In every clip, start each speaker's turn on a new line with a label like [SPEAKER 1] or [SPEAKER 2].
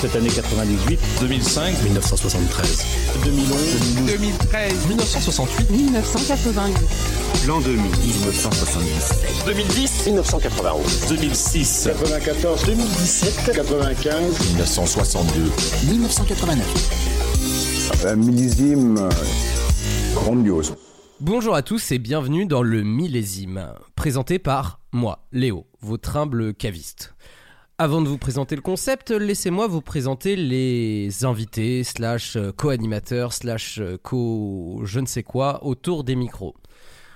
[SPEAKER 1] Cette année 98.
[SPEAKER 2] 2005, 1973.
[SPEAKER 1] 2011.
[SPEAKER 3] 2013, 1968,
[SPEAKER 4] 1988.
[SPEAKER 2] L'an 2000, 1977.
[SPEAKER 5] 2010, 1991.
[SPEAKER 2] 2006,
[SPEAKER 1] 94. 2017. 95.
[SPEAKER 2] 1962.
[SPEAKER 6] 1989.
[SPEAKER 7] Un millésime euh, grandiose.
[SPEAKER 8] Bonjour à tous et bienvenue dans le millésime, présenté par moi, Léo, votre humble caviste. Avant de vous présenter le concept, laissez-moi vous présenter les invités, slash euh, co-animateurs, slash euh, co je ne sais quoi autour des micros.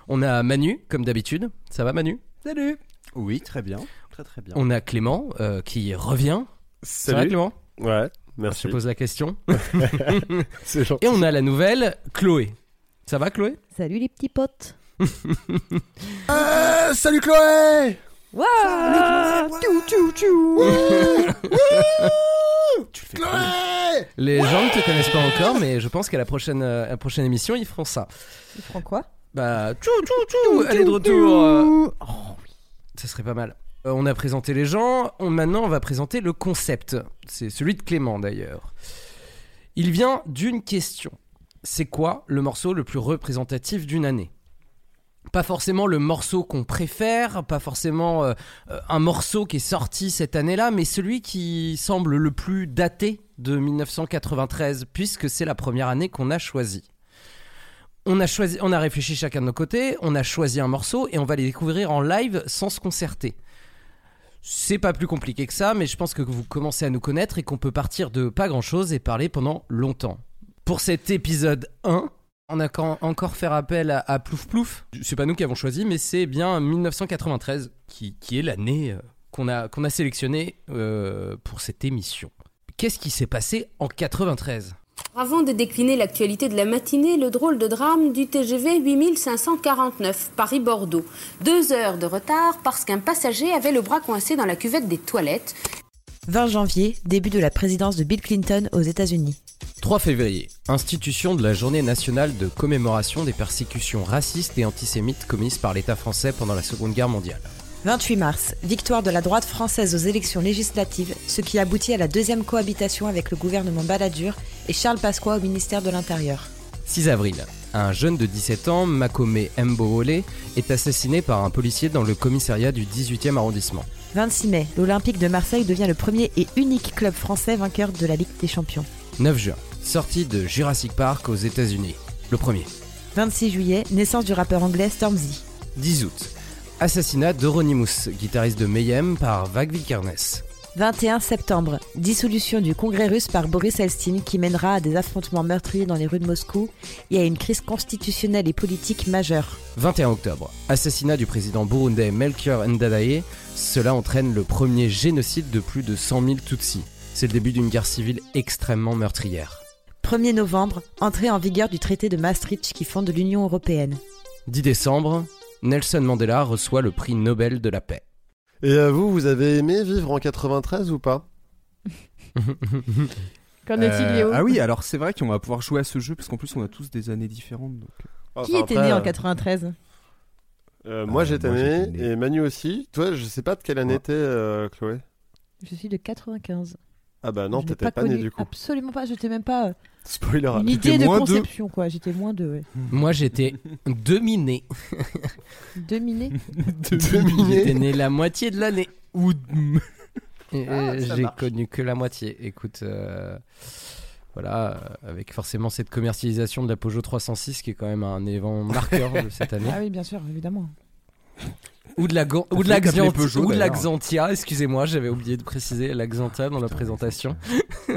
[SPEAKER 8] On a Manu, comme d'habitude. Ça va Manu? Salut
[SPEAKER 9] Oui, très bien. Très très bien.
[SPEAKER 8] On a Clément, euh, qui revient. Ça va
[SPEAKER 10] Salut.
[SPEAKER 8] Clément?
[SPEAKER 10] Ouais,
[SPEAKER 8] Je
[SPEAKER 10] merci.
[SPEAKER 8] te pose la question.
[SPEAKER 10] C'est gentil.
[SPEAKER 8] Et on a la nouvelle, Chloé. Ça va Chloé?
[SPEAKER 4] Salut les petits potes.
[SPEAKER 10] Euh, salut Chloé
[SPEAKER 9] Tu le fais
[SPEAKER 8] Les gens ne te connaissent pas encore, mais je pense qu'à la prochaine, euh, à la prochaine émission, ils feront ça.
[SPEAKER 4] Ils feront quoi?
[SPEAKER 8] Bah, tchou tchou tchou, elle est de retour. euh. Ça serait pas mal. Euh, on a présenté les gens, on- maintenant on va présenter le concept. C'est celui de Clément d'ailleurs. Il vient d'une question. C'est quoi le morceau le plus représentatif d'une année? Pas forcément le morceau qu'on préfère, pas forcément euh, euh, un morceau qui est sorti cette année-là, mais celui qui semble le plus daté de 1993, puisque c'est la première année qu'on a choisi. On a, choisi, on a réfléchi chacun de nos côtés, on a choisi un morceau et on va les découvrir en live sans se concerter. C'est pas plus compliqué que ça, mais je pense que vous commencez à nous connaître et qu'on peut partir de pas grand chose et parler pendant longtemps. Pour cet épisode 1, on a quand- encore fait appel à, à Plouf Plouf. C'est pas nous qui avons choisi, mais c'est bien 1993 qui, qui est l'année euh, qu'on a, qu'on a sélectionnée euh, pour cette émission. Qu'est-ce qui s'est passé en 93
[SPEAKER 11] Avant de décliner l'actualité de la matinée, le drôle de drame du TGV 8549 Paris-Bordeaux. Deux heures de retard parce qu'un passager avait le bras coincé dans la cuvette des toilettes.
[SPEAKER 12] 20 janvier, début de la présidence de Bill Clinton aux États-Unis.
[SPEAKER 8] 3 février, institution de la journée nationale de commémoration des persécutions racistes et antisémites commises par l'État français pendant la Seconde Guerre mondiale.
[SPEAKER 12] 28 mars, victoire de la droite française aux élections législatives, ce qui aboutit à la deuxième cohabitation avec le gouvernement Balladur et Charles Pasqua au ministère de l'Intérieur.
[SPEAKER 8] 6 avril, un jeune de 17 ans, Makome Mbowole, est assassiné par un policier dans le commissariat du 18e arrondissement.
[SPEAKER 12] 26 mai, l'Olympique de Marseille devient le premier et unique club français vainqueur de la Ligue des Champions.
[SPEAKER 8] 9 juin, sortie de Jurassic Park aux États-Unis. Le premier.
[SPEAKER 12] 26 juillet, naissance du rappeur anglais Stormzy.
[SPEAKER 8] 10 août, assassinat d'Euronymous, guitariste de Mayhem, par Vag Vikernes.
[SPEAKER 12] 21 septembre, dissolution du Congrès russe par Boris Eltsine qui mènera à des affrontements meurtriers dans les rues de Moscou et à une crise constitutionnelle et politique majeure.
[SPEAKER 8] 21 octobre, assassinat du président burundais Melchior Ndadaye. Cela entraîne le premier génocide de plus de 100 000 Tutsis. C'est le début d'une guerre civile extrêmement meurtrière.
[SPEAKER 12] 1er novembre, entrée en vigueur du traité de Maastricht qui fonde l'Union européenne.
[SPEAKER 8] 10 décembre, Nelson Mandela reçoit le prix Nobel de la paix.
[SPEAKER 10] Et euh, vous, vous avez aimé vivre en 93 ou pas?
[SPEAKER 4] Qu'en est-il,
[SPEAKER 9] Euh,
[SPEAKER 4] Léo
[SPEAKER 9] Ah oui, alors c'est vrai qu'on va pouvoir jouer à ce jeu parce qu'en plus on a tous des années différentes. Donc...
[SPEAKER 4] Qui
[SPEAKER 10] Enfin,
[SPEAKER 4] était
[SPEAKER 10] après,
[SPEAKER 4] né en
[SPEAKER 10] euh,
[SPEAKER 4] 93
[SPEAKER 10] euh, Moi
[SPEAKER 9] Euh,
[SPEAKER 10] j'étais né,
[SPEAKER 9] j'étais né.
[SPEAKER 10] et Manu aussi. Toi, je sais pas de quelle année
[SPEAKER 9] Ouais.
[SPEAKER 10] t'es, euh, Chloé?
[SPEAKER 4] Je suis de 95.
[SPEAKER 10] Ah bah non, t'étais pas, né du coup.
[SPEAKER 4] Absolument pas, j'étais même pas euh,
[SPEAKER 10] Spoiler.
[SPEAKER 4] une idée de
[SPEAKER 9] deux.
[SPEAKER 4] conception quoi, j'étais moins de ouais.
[SPEAKER 8] Moi, j'étais demi-né.
[SPEAKER 4] Demi-né
[SPEAKER 8] J'étais né la moitié de l'année. Ou.
[SPEAKER 9] Ah,
[SPEAKER 8] J'ai connu que la moitié. Écoute, euh, voilà, euh, avec forcément cette commercialisation de la Peugeot 306 qui est quand même un événement marqueur de cette année.
[SPEAKER 4] Ah oui, bien sûr, évidemment.
[SPEAKER 8] Ou de la, ou de
[SPEAKER 9] fait
[SPEAKER 8] la,
[SPEAKER 9] qu'appeler
[SPEAKER 8] Xant-
[SPEAKER 9] Peugeot,
[SPEAKER 8] ou de la
[SPEAKER 9] d'ailleurs.
[SPEAKER 8] Xantia, excusez-moi, j'avais oublié de préciser la Xantia dans la présentation.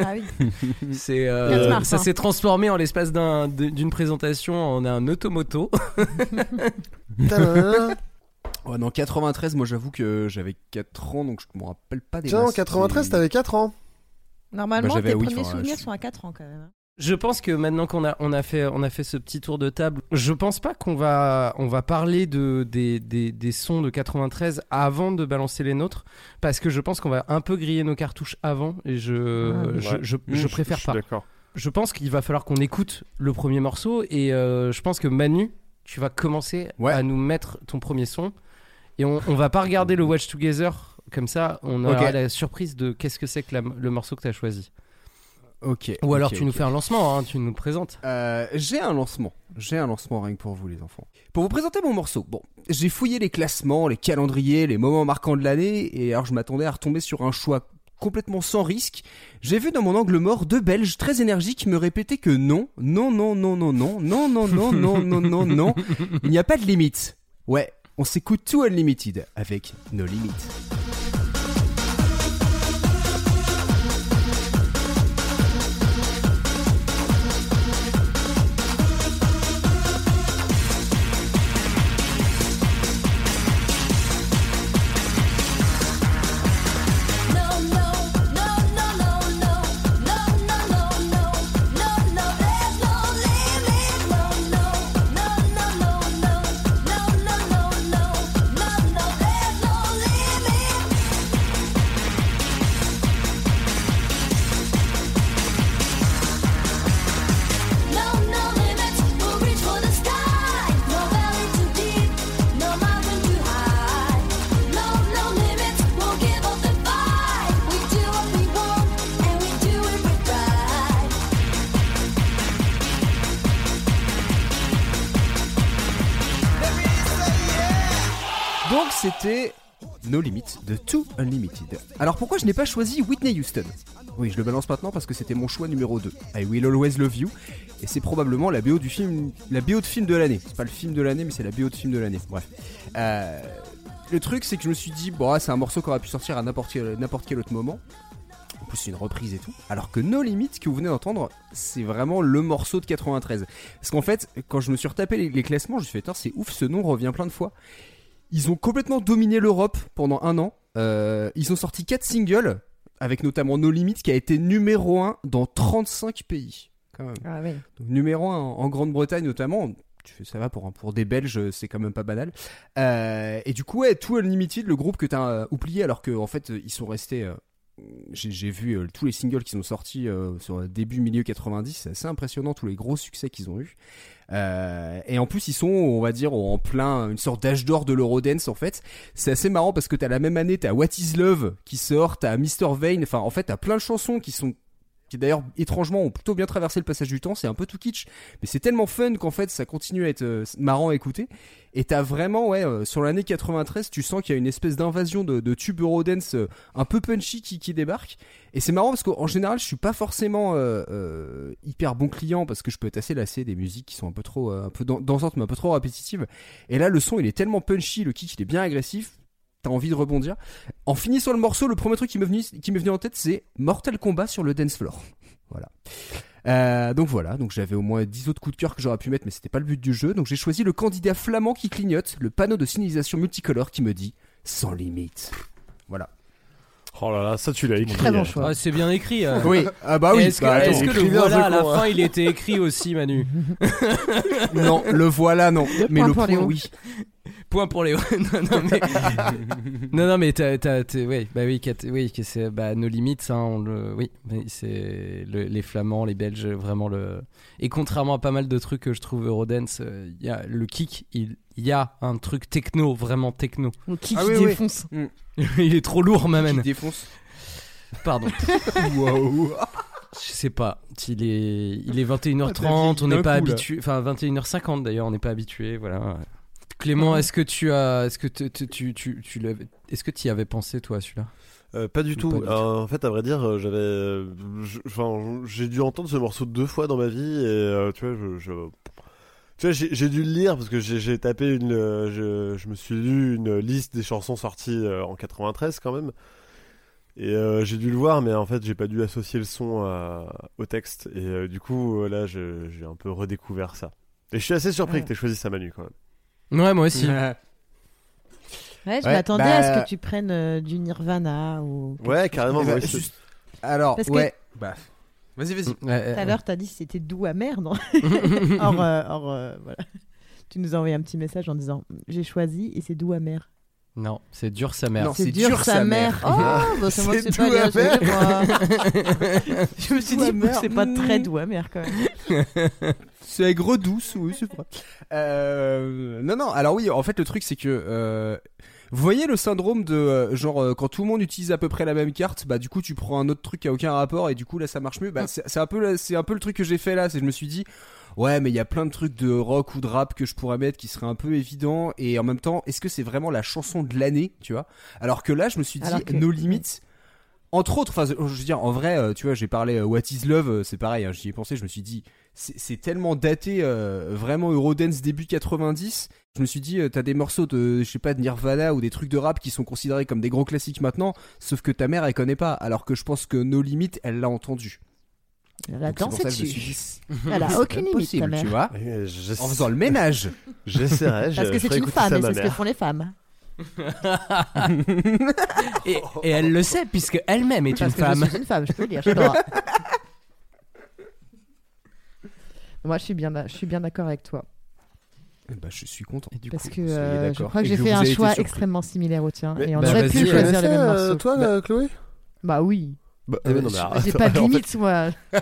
[SPEAKER 4] Ah oui.
[SPEAKER 8] C'est, euh,
[SPEAKER 4] 4 mars,
[SPEAKER 8] ça
[SPEAKER 4] hein.
[SPEAKER 8] s'est transformé en l'espace d'un- d'une présentation en un automoto.
[SPEAKER 9] Ouais, non, 93, moi j'avoue que j'avais 4 ans donc je me rappelle pas des
[SPEAKER 10] Tiens, en
[SPEAKER 9] masses,
[SPEAKER 10] 93,
[SPEAKER 9] mais-
[SPEAKER 10] t'avais 4 ans.
[SPEAKER 4] Normalement,
[SPEAKER 9] Bah,
[SPEAKER 4] tes
[SPEAKER 9] oui,
[SPEAKER 4] premiers souvenirs
[SPEAKER 9] je-
[SPEAKER 4] sont à 4 ans quand même.
[SPEAKER 8] Je pense que maintenant qu'on a, on a, fait, on a fait ce petit tour de table, je pense pas qu'on va, on va parler de, des, des, des sons de 93 avant de balancer les nôtres, parce que je pense qu'on va un peu griller nos cartouches avant, et je,
[SPEAKER 4] Ah,
[SPEAKER 8] je,
[SPEAKER 10] Ouais.
[SPEAKER 8] je, je préfère pas.
[SPEAKER 10] D'accord.
[SPEAKER 8] Je pense qu'il va falloir qu'on écoute le premier morceau, et euh, je pense que Manu, tu vas commencer
[SPEAKER 9] Ouais.
[SPEAKER 8] à nous mettre ton premier son, et on, on va pas regarder le Watch Together Comme ça, on aura la surprise de qu'est-ce que c'est que la- le morceau que tu as choisi.
[SPEAKER 9] Ok.
[SPEAKER 8] Ou alors
[SPEAKER 9] ok,
[SPEAKER 8] tu nous
[SPEAKER 9] ok.
[SPEAKER 8] fais un lancement, hein, tu nous présentes.
[SPEAKER 9] Euh, j'ai un lancement. J'ai un lancement rien que pour vous, les enfants. Pour vous présenter mon morceau. Bon, j'ai fouillé les classements, les calendriers, les moments marquants de l'année, et alors je m'attendais à retomber sur un choix complètement sans risque. J'ai vu dans mon angle mort deux Belges très énergiques me répéter que non, non, non, non, non, non, non, non, non, non, non, non, non, il n'y a pas de limite. Ouais, on s'écoute tout Unlimited avec nos limites. De Too Unlimited. Alors pourquoi je n'ai pas choisi Whitney Houston? Oui, je le balance maintenant parce que c'était mon choix numéro 2. I Will Always Love You. Et c'est probablement la BO du film, la BO de film de l'année. C'est pas le film de l'année, mais c'est la BO de film de l'année. Bref. Euh, le truc, c'est que je me suis dit, bon, ah, c'est un morceau qui aurait pu sortir à n'importe quel, autre moment. En plus, c'est une reprise et tout. Alors que No Limit, que vous venez d'entendre, c'est vraiment le morceau de 93. Parce qu'en fait, quand je me suis retapé les, classements, je me suis fait, c'est ouf, ce nom revient plein de fois. Ils ont complètement dominé l'Europe pendant un an. Euh, ils ont sorti 4 singles, avec notamment No Limit, qui a été numéro 1 dans 35 pays. Quand même.
[SPEAKER 4] Ah.
[SPEAKER 9] Donc, numéro 1 en, Grande-Bretagne notamment. Ça va pour, des Belges, c'est quand même pas banal. Euh, et du coup, ouais, Too Unlimited, le groupe que t'as euh, oublié, alors qu'en en fait, ils sont restés. euh, j'ai vu euh, tous les singles qui sont sortis euh, sur début milieu 90, c'est assez impressionnant tous les gros succès qu'ils ont eu. Euh, et en plus ils sont, on va dire, en plein une sorte d'âge d'or de l'Eurodance en fait. C'est assez marrant parce que t'as la même année, t'as What Is Love qui sort, t'as Mr Vane, enfin en fait t'as plein de chansons qui sont qui d'ailleurs étrangement ont plutôt bien traversé le passage du temps, c'est un peu tout kitsch, mais c'est tellement fun qu'en fait ça continue à être euh, marrant à écouter. Et t'as vraiment, ouais, euh, sur l'année 93, tu sens qu'il y a une espèce d'invasion de, de tube Eurodance euh, un peu punchy qui, débarque. Et c'est marrant parce qu'en général, je suis pas forcément hyper bon client parce que je peux être assez lassé des musiques qui sont un peu trop, un peu dan- dansantes mais un peu trop répétitives. Et là, le son il est tellement punchy, le kick il est bien agressif. T'as envie de rebondir. En finissant le morceau, le premier truc qui m'est venu, qui m'est venu en tête, c'est Mortal Kombat sur le dance floor. Voilà. Euh, donc voilà, donc j'avais au moins 10 autres coups de cœur que j'aurais pu mettre, mais c'était pas le but du jeu. Donc j'ai choisi le candidat flamand qui clignote, le panneau de signalisation multicolore qui me dit sans limite. Voilà.
[SPEAKER 10] Oh là là, ça tu l'as écrit.
[SPEAKER 4] Très bon choix.
[SPEAKER 8] Ah, c'est bien écrit. euh.
[SPEAKER 9] Oui, ah bah oui.
[SPEAKER 8] Est-ce que,
[SPEAKER 9] bah,
[SPEAKER 8] est-ce que le voilà à la
[SPEAKER 10] hein.
[SPEAKER 8] fin il était écrit aussi, Manu
[SPEAKER 9] non, le voilà non. Mais le point oui.
[SPEAKER 8] Point pour les. non, non, mais. non, non, mais t'as. t'as- t'es- ouais, bah oui, oui, que c'est. Bah, nos limites, hein, on le. Oui, c'est. le- les Flamands, les Belges, vraiment le. Et contrairement à pas mal de trucs que je trouve Eurodance, euh, il y a le kick, il y a un truc techno, vraiment techno.
[SPEAKER 4] Donc, qui
[SPEAKER 9] Ah
[SPEAKER 4] qui
[SPEAKER 9] oui, oui.
[SPEAKER 4] défonce
[SPEAKER 8] il est trop lourd,
[SPEAKER 9] Qui
[SPEAKER 8] m'amène.
[SPEAKER 9] défonce.
[SPEAKER 8] Pardon.
[SPEAKER 9] Waouh.
[SPEAKER 8] Je sais pas. Il est, il est
[SPEAKER 9] Ah, t'as
[SPEAKER 8] 21h30, on n'est pas habitué. Enfin, 21h50 d'ailleurs, on n'est pas habitué. Voilà. Clément, est-ce que tu as. Est-ce que tu, tu, tu, tu, tu Est-ce que tu y avais pensé, toi, celui-là?
[SPEAKER 10] Euh, pas du tout.
[SPEAKER 8] Pas du tout.
[SPEAKER 10] Euh, en fait, à vrai dire, euh, j'avais, euh, enfin, j'ai dû entendre ce morceau deux fois dans ma vie et euh, tu vois, je, je- tu vois, j'ai dû le lire parce que j'ai tapé une, euh, je, je me suis lu une liste des chansons sorties euh, en 93 quand même. Et euh, j'ai dû le voir, mais en fait, j'ai pas dû associer le son à- au texte. Et euh, du coup, là, j'ai un peu redécouvert ça. Et je suis assez surpris
[SPEAKER 4] Ouais.
[SPEAKER 10] que t'aies choisi ça, Manu, quand même.
[SPEAKER 8] Ouais, moi aussi.
[SPEAKER 4] Ouais, je
[SPEAKER 9] Ouais,
[SPEAKER 4] m'attendais
[SPEAKER 9] bah-
[SPEAKER 4] à ce que tu prennes euh, du Nirvana ou.
[SPEAKER 10] Ouais, carrément. Moi
[SPEAKER 9] juste- Alors,
[SPEAKER 4] Parce que-
[SPEAKER 9] ouais. Bah, vas-y, vas-y.
[SPEAKER 8] Ouais,
[SPEAKER 4] Tout à
[SPEAKER 8] ouais.
[SPEAKER 4] l'heure, t'as dit que c'était doux amer, non Or, euh, or, euh, voilà. Tu nous as envoyé un petit message en disant j'ai choisi et c'est doux amer.
[SPEAKER 8] Non, c'est dur sa mère.
[SPEAKER 9] Non, c'est
[SPEAKER 4] dur,
[SPEAKER 9] dur,
[SPEAKER 4] sa
[SPEAKER 9] sa
[SPEAKER 4] mère.
[SPEAKER 9] mère.
[SPEAKER 4] Oh, bah, c'est moi,
[SPEAKER 9] C'est
[SPEAKER 4] c'est pas
[SPEAKER 9] amer.
[SPEAKER 4] excusez-moi. Je me suis dit c'est pas très
[SPEAKER 9] Mm.
[SPEAKER 4] doux amer quand même.
[SPEAKER 9] C'est aigre douce, oui, c'est vrai. Euh, non, non, alors oui, en fait, le truc, c'est que. euh, Vous voyez le syndrome de euh, genre euh, quand tout le monde utilise à peu près la même carte, bah du coup tu prends un autre truc qui a aucun rapport et du coup là ça marche mieux. Bah c'est c'est un peu c'est un peu le truc que j'ai fait là, c'est je me suis dit ouais mais il y a plein de trucs de rock ou de rap que je pourrais mettre qui seraient un peu évidents et en même temps est-ce que c'est vraiment la chanson de l'année, tu vois? Alors que là je me suis dit
[SPEAKER 4] que-
[SPEAKER 9] No Limits entre autres, enfin, je veux dire, en vrai, euh, tu vois, j'ai parlé euh, What is Love, euh, c'est pareil, hein, j'y ai pensé, je me suis dit, c'est c'est tellement daté, euh, vraiment Eurodance début 90. Je me suis dit, euh, t'as des morceaux de, je sais pas, de Nirvana ou des trucs de rap qui sont considérés comme des gros classiques maintenant, sauf que ta mère, elle connaît pas, alors que je pense que No Limit, elle l'a entendu.
[SPEAKER 4] Elle a
[SPEAKER 9] Donc, c'est pour
[SPEAKER 4] dansé
[SPEAKER 9] ça que je me suis
[SPEAKER 4] dessus.
[SPEAKER 9] dit,
[SPEAKER 4] Elle a
[SPEAKER 9] c'est
[SPEAKER 4] aucune limite,
[SPEAKER 9] possible,
[SPEAKER 4] ta mère.
[SPEAKER 9] tu vois,
[SPEAKER 10] j'essa-
[SPEAKER 9] en faisant le ménage.
[SPEAKER 10] J'essaierai. je
[SPEAKER 4] Parce que c'est une femme et c'est ce que font les femmes.
[SPEAKER 8] Et, et elle le sait, puisque elle-même est
[SPEAKER 4] Parce
[SPEAKER 8] une
[SPEAKER 4] que
[SPEAKER 8] femme.
[SPEAKER 4] je suis une femme, je peux le dire. Moi, je suis bien, je suis bien d'accord avec toi.
[SPEAKER 9] bah, je suis content.
[SPEAKER 8] Et du
[SPEAKER 4] Parce
[SPEAKER 8] coup,
[SPEAKER 4] que euh, je crois que j'ai
[SPEAKER 9] que
[SPEAKER 4] fait un choix extrêmement similaire au tien.
[SPEAKER 10] Mais-
[SPEAKER 4] et on
[SPEAKER 8] bah,
[SPEAKER 4] aurait pu choisir les mêmes
[SPEAKER 10] euh,
[SPEAKER 4] morceaux.
[SPEAKER 10] toi,
[SPEAKER 4] Bah,
[SPEAKER 10] euh, Chloé
[SPEAKER 4] bah oui.
[SPEAKER 10] Bah,
[SPEAKER 8] Euh,
[SPEAKER 10] non, mais arrête.
[SPEAKER 4] J'ai pas de
[SPEAKER 10] En fait,
[SPEAKER 4] limite, moi.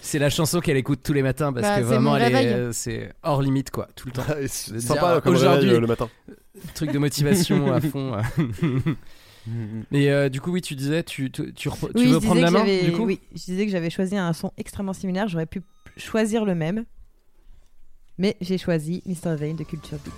[SPEAKER 8] c'est la chanson qu'elle écoute tous les matins parce
[SPEAKER 4] Bah,
[SPEAKER 8] que
[SPEAKER 4] c'est
[SPEAKER 8] vraiment,
[SPEAKER 4] mon
[SPEAKER 8] elle est,
[SPEAKER 4] réveil.
[SPEAKER 8] euh, c'est hors limite, quoi, tout le temps.
[SPEAKER 10] c'est
[SPEAKER 8] dire,
[SPEAKER 10] sympa comme
[SPEAKER 8] aujourd'hui-
[SPEAKER 10] réveil, euh, le matin.
[SPEAKER 8] Truc de motivation à fond. Et euh, du coup, oui, tu disais, tu, tu, tu, repre- tu
[SPEAKER 4] oui,
[SPEAKER 8] veux prendre la
[SPEAKER 4] que
[SPEAKER 8] main
[SPEAKER 4] j'avais-
[SPEAKER 8] du coup?
[SPEAKER 4] Oui, je disais que j'avais choisi un son extrêmement similaire. J'aurais pu choisir le même. Mais j'ai choisi Mr. Vane de Culture Beat.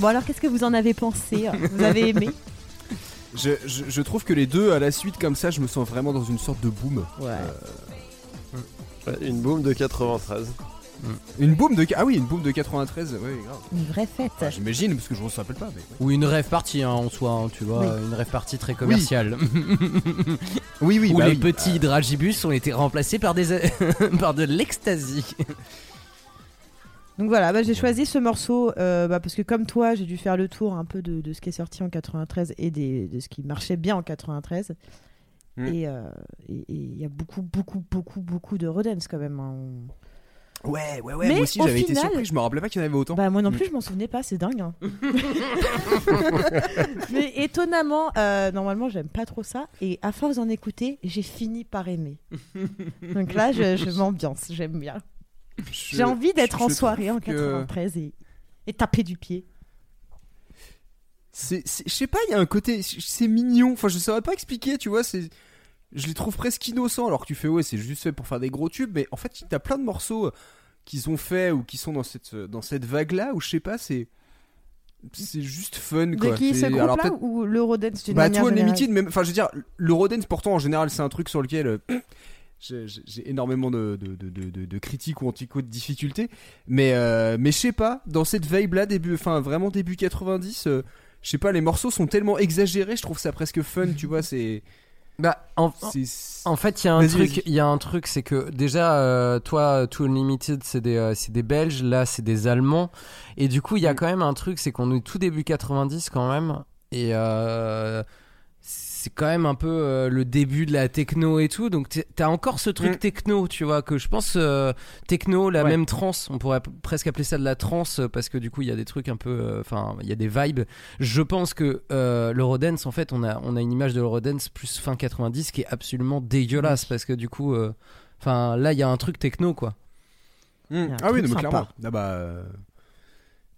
[SPEAKER 4] Bon, alors qu'est-ce que vous en avez pensé Vous avez aimé?
[SPEAKER 9] Je, je, je trouve que les deux à la suite comme ça, je me sens vraiment dans une sorte de boom.
[SPEAKER 4] Ouais.
[SPEAKER 10] Ouais, Une boom de 93.
[SPEAKER 9] Une boom de ah oui une boom de 93 ouais grave.
[SPEAKER 4] Une vraie fête.
[SPEAKER 9] Enfin, J'imagine parce que je me rappelle pas mais
[SPEAKER 8] Ou une rêve partie hein, en soi, hein, tu vois,
[SPEAKER 4] Oui.
[SPEAKER 8] une rêve partie très commerciale.
[SPEAKER 9] oui oui
[SPEAKER 8] Où
[SPEAKER 9] bah
[SPEAKER 8] les
[SPEAKER 9] oui.
[SPEAKER 8] petits dragibus ont été remplacés par, des... par de l'ecstasy.
[SPEAKER 4] Donc voilà, bah, j'ai choisi ce morceau euh, bah, parce que comme toi, j'ai dû faire le tour un peu de, de ce qui est sorti en 93 et des, de ce qui marchait bien en 93.
[SPEAKER 9] Mm.
[SPEAKER 4] Et euh, et- il y a beaucoup, beaucoup, beaucoup, beaucoup de Rodens quand même. hein.
[SPEAKER 9] Ouais ouais ouais
[SPEAKER 4] Mais
[SPEAKER 9] moi aussi
[SPEAKER 4] au
[SPEAKER 9] j'avais été surpris je me rappelais pas qu'il y en avait autant.
[SPEAKER 4] Bah moi non
[SPEAKER 9] Mm.
[SPEAKER 4] plus, je m'en souvenais pas, c'est dingue. hein. Mais étonnamment, euh, normalement, j'aime pas trop ça. Et à force d'en écouter, j'ai fini par aimer. Donc là, je, je m'ambiance, j'aime bien. J'ai envie d'être en soirée en
[SPEAKER 9] que
[SPEAKER 4] 93 et, et taper du pied.
[SPEAKER 9] Je sais pas il y a un côté c'est mignon. Enfin je saurais pas expliquer tu vois c'est je les trouve presque innocents. Alors que tu fais ouais c'est juste fait pour faire des gros tubes mais en fait t'as plein de morceaux euh, qu'ils ont fait ou qui sont dans cette dans cette vague là où je sais pas c'est c'est juste fun quoi.
[SPEAKER 4] De qui ce groupe-là
[SPEAKER 9] peut-être-
[SPEAKER 4] ou l'Eurodance
[SPEAKER 9] bah tout Unlimited même enfin je veux dire l'Eurodance pourtant en général c'est un truc sur lequel euh, j'ai énormément de, de, de, de, critiques ou en tout cas de difficultés mais euh, mais je sais pas dans cette vibe là début enfin vraiment début 90 euh, je sais pas les morceaux sont tellement exagérés je trouve ça presque fun tu vois c'est
[SPEAKER 8] Bah, en, en fait, il y a un truc,
[SPEAKER 9] vas-y.
[SPEAKER 8] il y a un truc, c'est que déjà, euh, toi, Too Unlimited, c'est des, euh, des Belges, là, c'est des Allemands, et du coup, il y a
[SPEAKER 9] Mm.
[SPEAKER 8] quand même un truc, c'est qu'on est tout début 90 quand même, et euh, c'est quand même un peu euh, le début de la techno et tout, donc t'as encore ce truc
[SPEAKER 9] Mm.
[SPEAKER 8] techno, tu vois, que je pense euh, techno, la
[SPEAKER 9] Ouais.
[SPEAKER 8] même trance, on pourrait presque appeler ça de la trance, euh, parce que du coup, il y a des trucs un peu, euh, enfin, il y a des vibes. Je pense que euh, l'Eurodance, en fait, on a, on a une image de l'Eurodance plus fin 90 qui est absolument dégueulasse, parce que du coup, euh, enfin, là, il y a un truc techno, quoi.
[SPEAKER 9] Mm. ah oui non, mais clairement ah bah euh,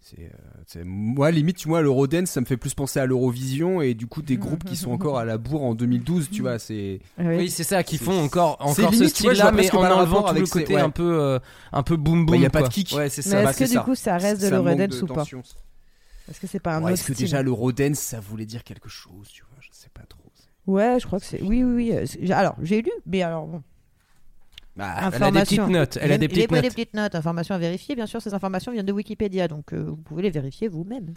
[SPEAKER 9] C'est, euh, c'est- moi, limite, tu vois, l'Eurodance, ça me fait plus penser à l'Eurovision et du coup des groupes qui sont encore à la bourre en 2012, tu vois, c'est.
[SPEAKER 8] Oui, c'est ça, qui font encore,
[SPEAKER 9] c'est
[SPEAKER 8] encore ce
[SPEAKER 9] limite, vois, je
[SPEAKER 8] style-là,
[SPEAKER 9] vois
[SPEAKER 8] mais
[SPEAKER 9] presque
[SPEAKER 8] en enlevant tout le côté
[SPEAKER 9] ouais.
[SPEAKER 8] un peu, euh, un peu boom
[SPEAKER 9] Bah,
[SPEAKER 8] boom.
[SPEAKER 9] y a pas de kick.
[SPEAKER 8] Ouais, c'est
[SPEAKER 4] Mais
[SPEAKER 8] ça.
[SPEAKER 9] bah,
[SPEAKER 4] est-ce que
[SPEAKER 9] c'est
[SPEAKER 4] du
[SPEAKER 9] ça.
[SPEAKER 4] coup ça reste de l'Eurodance ou pas. Est-ce que c'est pas un
[SPEAKER 9] Ouais,
[SPEAKER 4] autre
[SPEAKER 9] Est-ce que
[SPEAKER 4] style
[SPEAKER 9] déjà l'Eurodance, ça voulait dire quelque chose, tu vois Je sais pas trop.
[SPEAKER 4] Ouais, je crois que c'est. Oui, oui, oui. euh, Alors, j'ai lu, mais alors bon.
[SPEAKER 9] Bah,
[SPEAKER 8] Elle a des
[SPEAKER 4] Information.
[SPEAKER 8] petites notes. Elle a des petites
[SPEAKER 4] des
[SPEAKER 8] notes.
[SPEAKER 4] petites notes. Informations à vérifier. Bien sûr, ces informations viennent de Wikipédia, donc euh, vous pouvez les vérifier vous-même.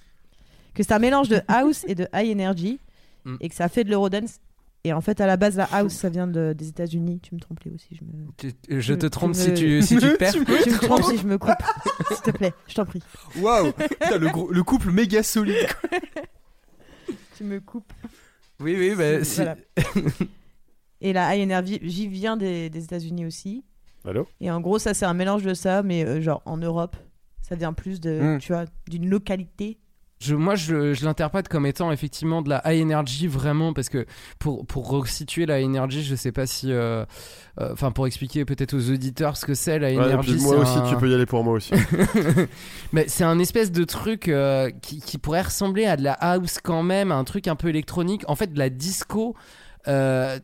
[SPEAKER 4] Que c'est un mélange de house et de high energy,
[SPEAKER 8] Mm.
[SPEAKER 4] et que ça fait de l'eurodance. Et en fait, à la base, la house, ça vient de- des États-Unis. Tu me trompes aussi. Je me,
[SPEAKER 8] Tu- Je te trompe si tu, si tu perds.
[SPEAKER 4] tu me trompes si je me coupe. S'il te plaît, je t'en prie.
[SPEAKER 9] Waouh le, gros- le couple méga solide.
[SPEAKER 4] Tu me coupes.
[SPEAKER 8] Oui, oui, bah, si-
[SPEAKER 4] Voilà. Et la high energy j'y vient des, des États-Unis aussi.
[SPEAKER 10] Allô?
[SPEAKER 4] Et en gros, ça, c'est un mélange de ça, mais euh, genre en Europe, ça vient plus de,
[SPEAKER 8] Mm.
[SPEAKER 4] tu vois, d'une localité.
[SPEAKER 8] Je, moi, je, je l'interprète comme étant effectivement de la high energy vraiment parce que pour pour resituer la high energy, je sais pas si, euh, euh, enfin pour expliquer peut-être aux auditeurs ce que c'est la high
[SPEAKER 10] Ouais, et
[SPEAKER 8] energy.
[SPEAKER 10] puis moi
[SPEAKER 8] c'est
[SPEAKER 10] aussi,
[SPEAKER 8] un-
[SPEAKER 10] tu peux y aller pour moi aussi.
[SPEAKER 8] Mais c'est un espèce de truc euh, qui, qui pourrait ressembler à de la house quand même, à un truc un peu électronique. En fait, de la disco. euh,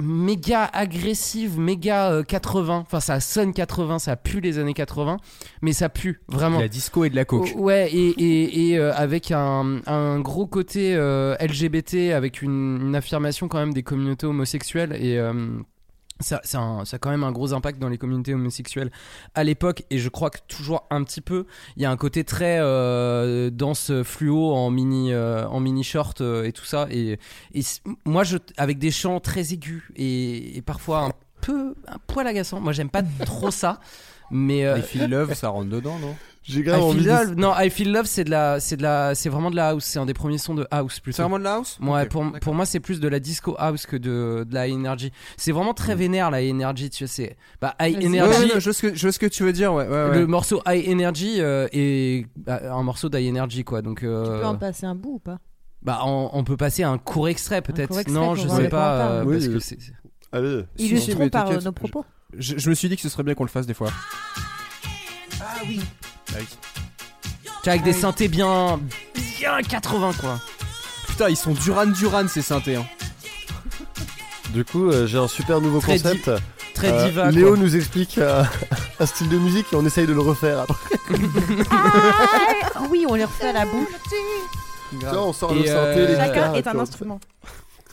[SPEAKER 8] méga agressive, méga euh, 80. Enfin, ça sonne 80, ça pue les années 80, mais ça pue vraiment.
[SPEAKER 9] De la disco et de la coke.
[SPEAKER 8] Ouais, et, et, et, euh, avec un, un gros côté euh, LGBT, avec une, une affirmation quand même des communautés homosexuelles. Et ça, a quand même un gros impact dans les communautés homosexuelles à l'époque. Et je crois que toujours un petit peu, il y a un côté très euh, danse fluo en mini, euh, en mini short euh, et tout ça. Et, moi, avec des chants très aigus et, et parfois un peu un poil agaçant. Moi, j'aime pas trop ça. Mais euh,
[SPEAKER 9] I Feel Love, ça rentre dedans, non?
[SPEAKER 10] J'ai
[SPEAKER 8] I
[SPEAKER 10] grave envie
[SPEAKER 8] Feel
[SPEAKER 10] de...
[SPEAKER 8] Love, non, I Feel Love, c'est de la, c'est de la, c'est vraiment de la house. C'est un des premiers sons de house plutôt.
[SPEAKER 9] C'est vraiment de la house?
[SPEAKER 8] Ouais, pour, pour moi, c'est plus de la disco house que de, de la energy. C'est vraiment très vénère la energy, tu sais. c'est- Bah,
[SPEAKER 4] Vas-y.
[SPEAKER 9] Ouais,
[SPEAKER 8] energy.
[SPEAKER 9] ouais, non, je, vois ce que, je vois ce que tu veux dire, ouais. ouais, ouais.
[SPEAKER 8] Le morceau High Energy euh, est bah, un morceau d'High Energy quoi donc
[SPEAKER 4] Tu
[SPEAKER 8] euh,
[SPEAKER 4] peux en passer un bout ou pas?
[SPEAKER 8] bah on, on peut passer un court extrait peut-être non je sais pas
[SPEAKER 4] parle.
[SPEAKER 8] euh,
[SPEAKER 10] Oui,
[SPEAKER 8] parce que
[SPEAKER 10] euh,
[SPEAKER 8] c'est c'est-
[SPEAKER 10] Allez.
[SPEAKER 4] Illustrons par euh, nos propos.
[SPEAKER 9] Je, je me suis dit que ce serait bien qu'on le fasse des fois. Ah oui
[SPEAKER 8] vois, avec des synthés bien bien 80 quoi
[SPEAKER 9] Putain, ils sont Duran Duran ces synthés. Hein.
[SPEAKER 10] Du coup, euh, j'ai un super nouveau
[SPEAKER 8] Très
[SPEAKER 10] concept.
[SPEAKER 8] très
[SPEAKER 10] Euh,
[SPEAKER 8] diva
[SPEAKER 10] Léo
[SPEAKER 8] quoi.
[SPEAKER 10] nous explique euh, un style de musique et on essaye de le refaire après.
[SPEAKER 4] Ah, oui, on les refait à la bouche.
[SPEAKER 10] Vois, on sort
[SPEAKER 8] Et,
[SPEAKER 10] le synthé,
[SPEAKER 8] euh,
[SPEAKER 10] les
[SPEAKER 4] Chacun
[SPEAKER 10] guitares,
[SPEAKER 4] est
[SPEAKER 10] puis
[SPEAKER 4] un
[SPEAKER 10] on-
[SPEAKER 4] instrument.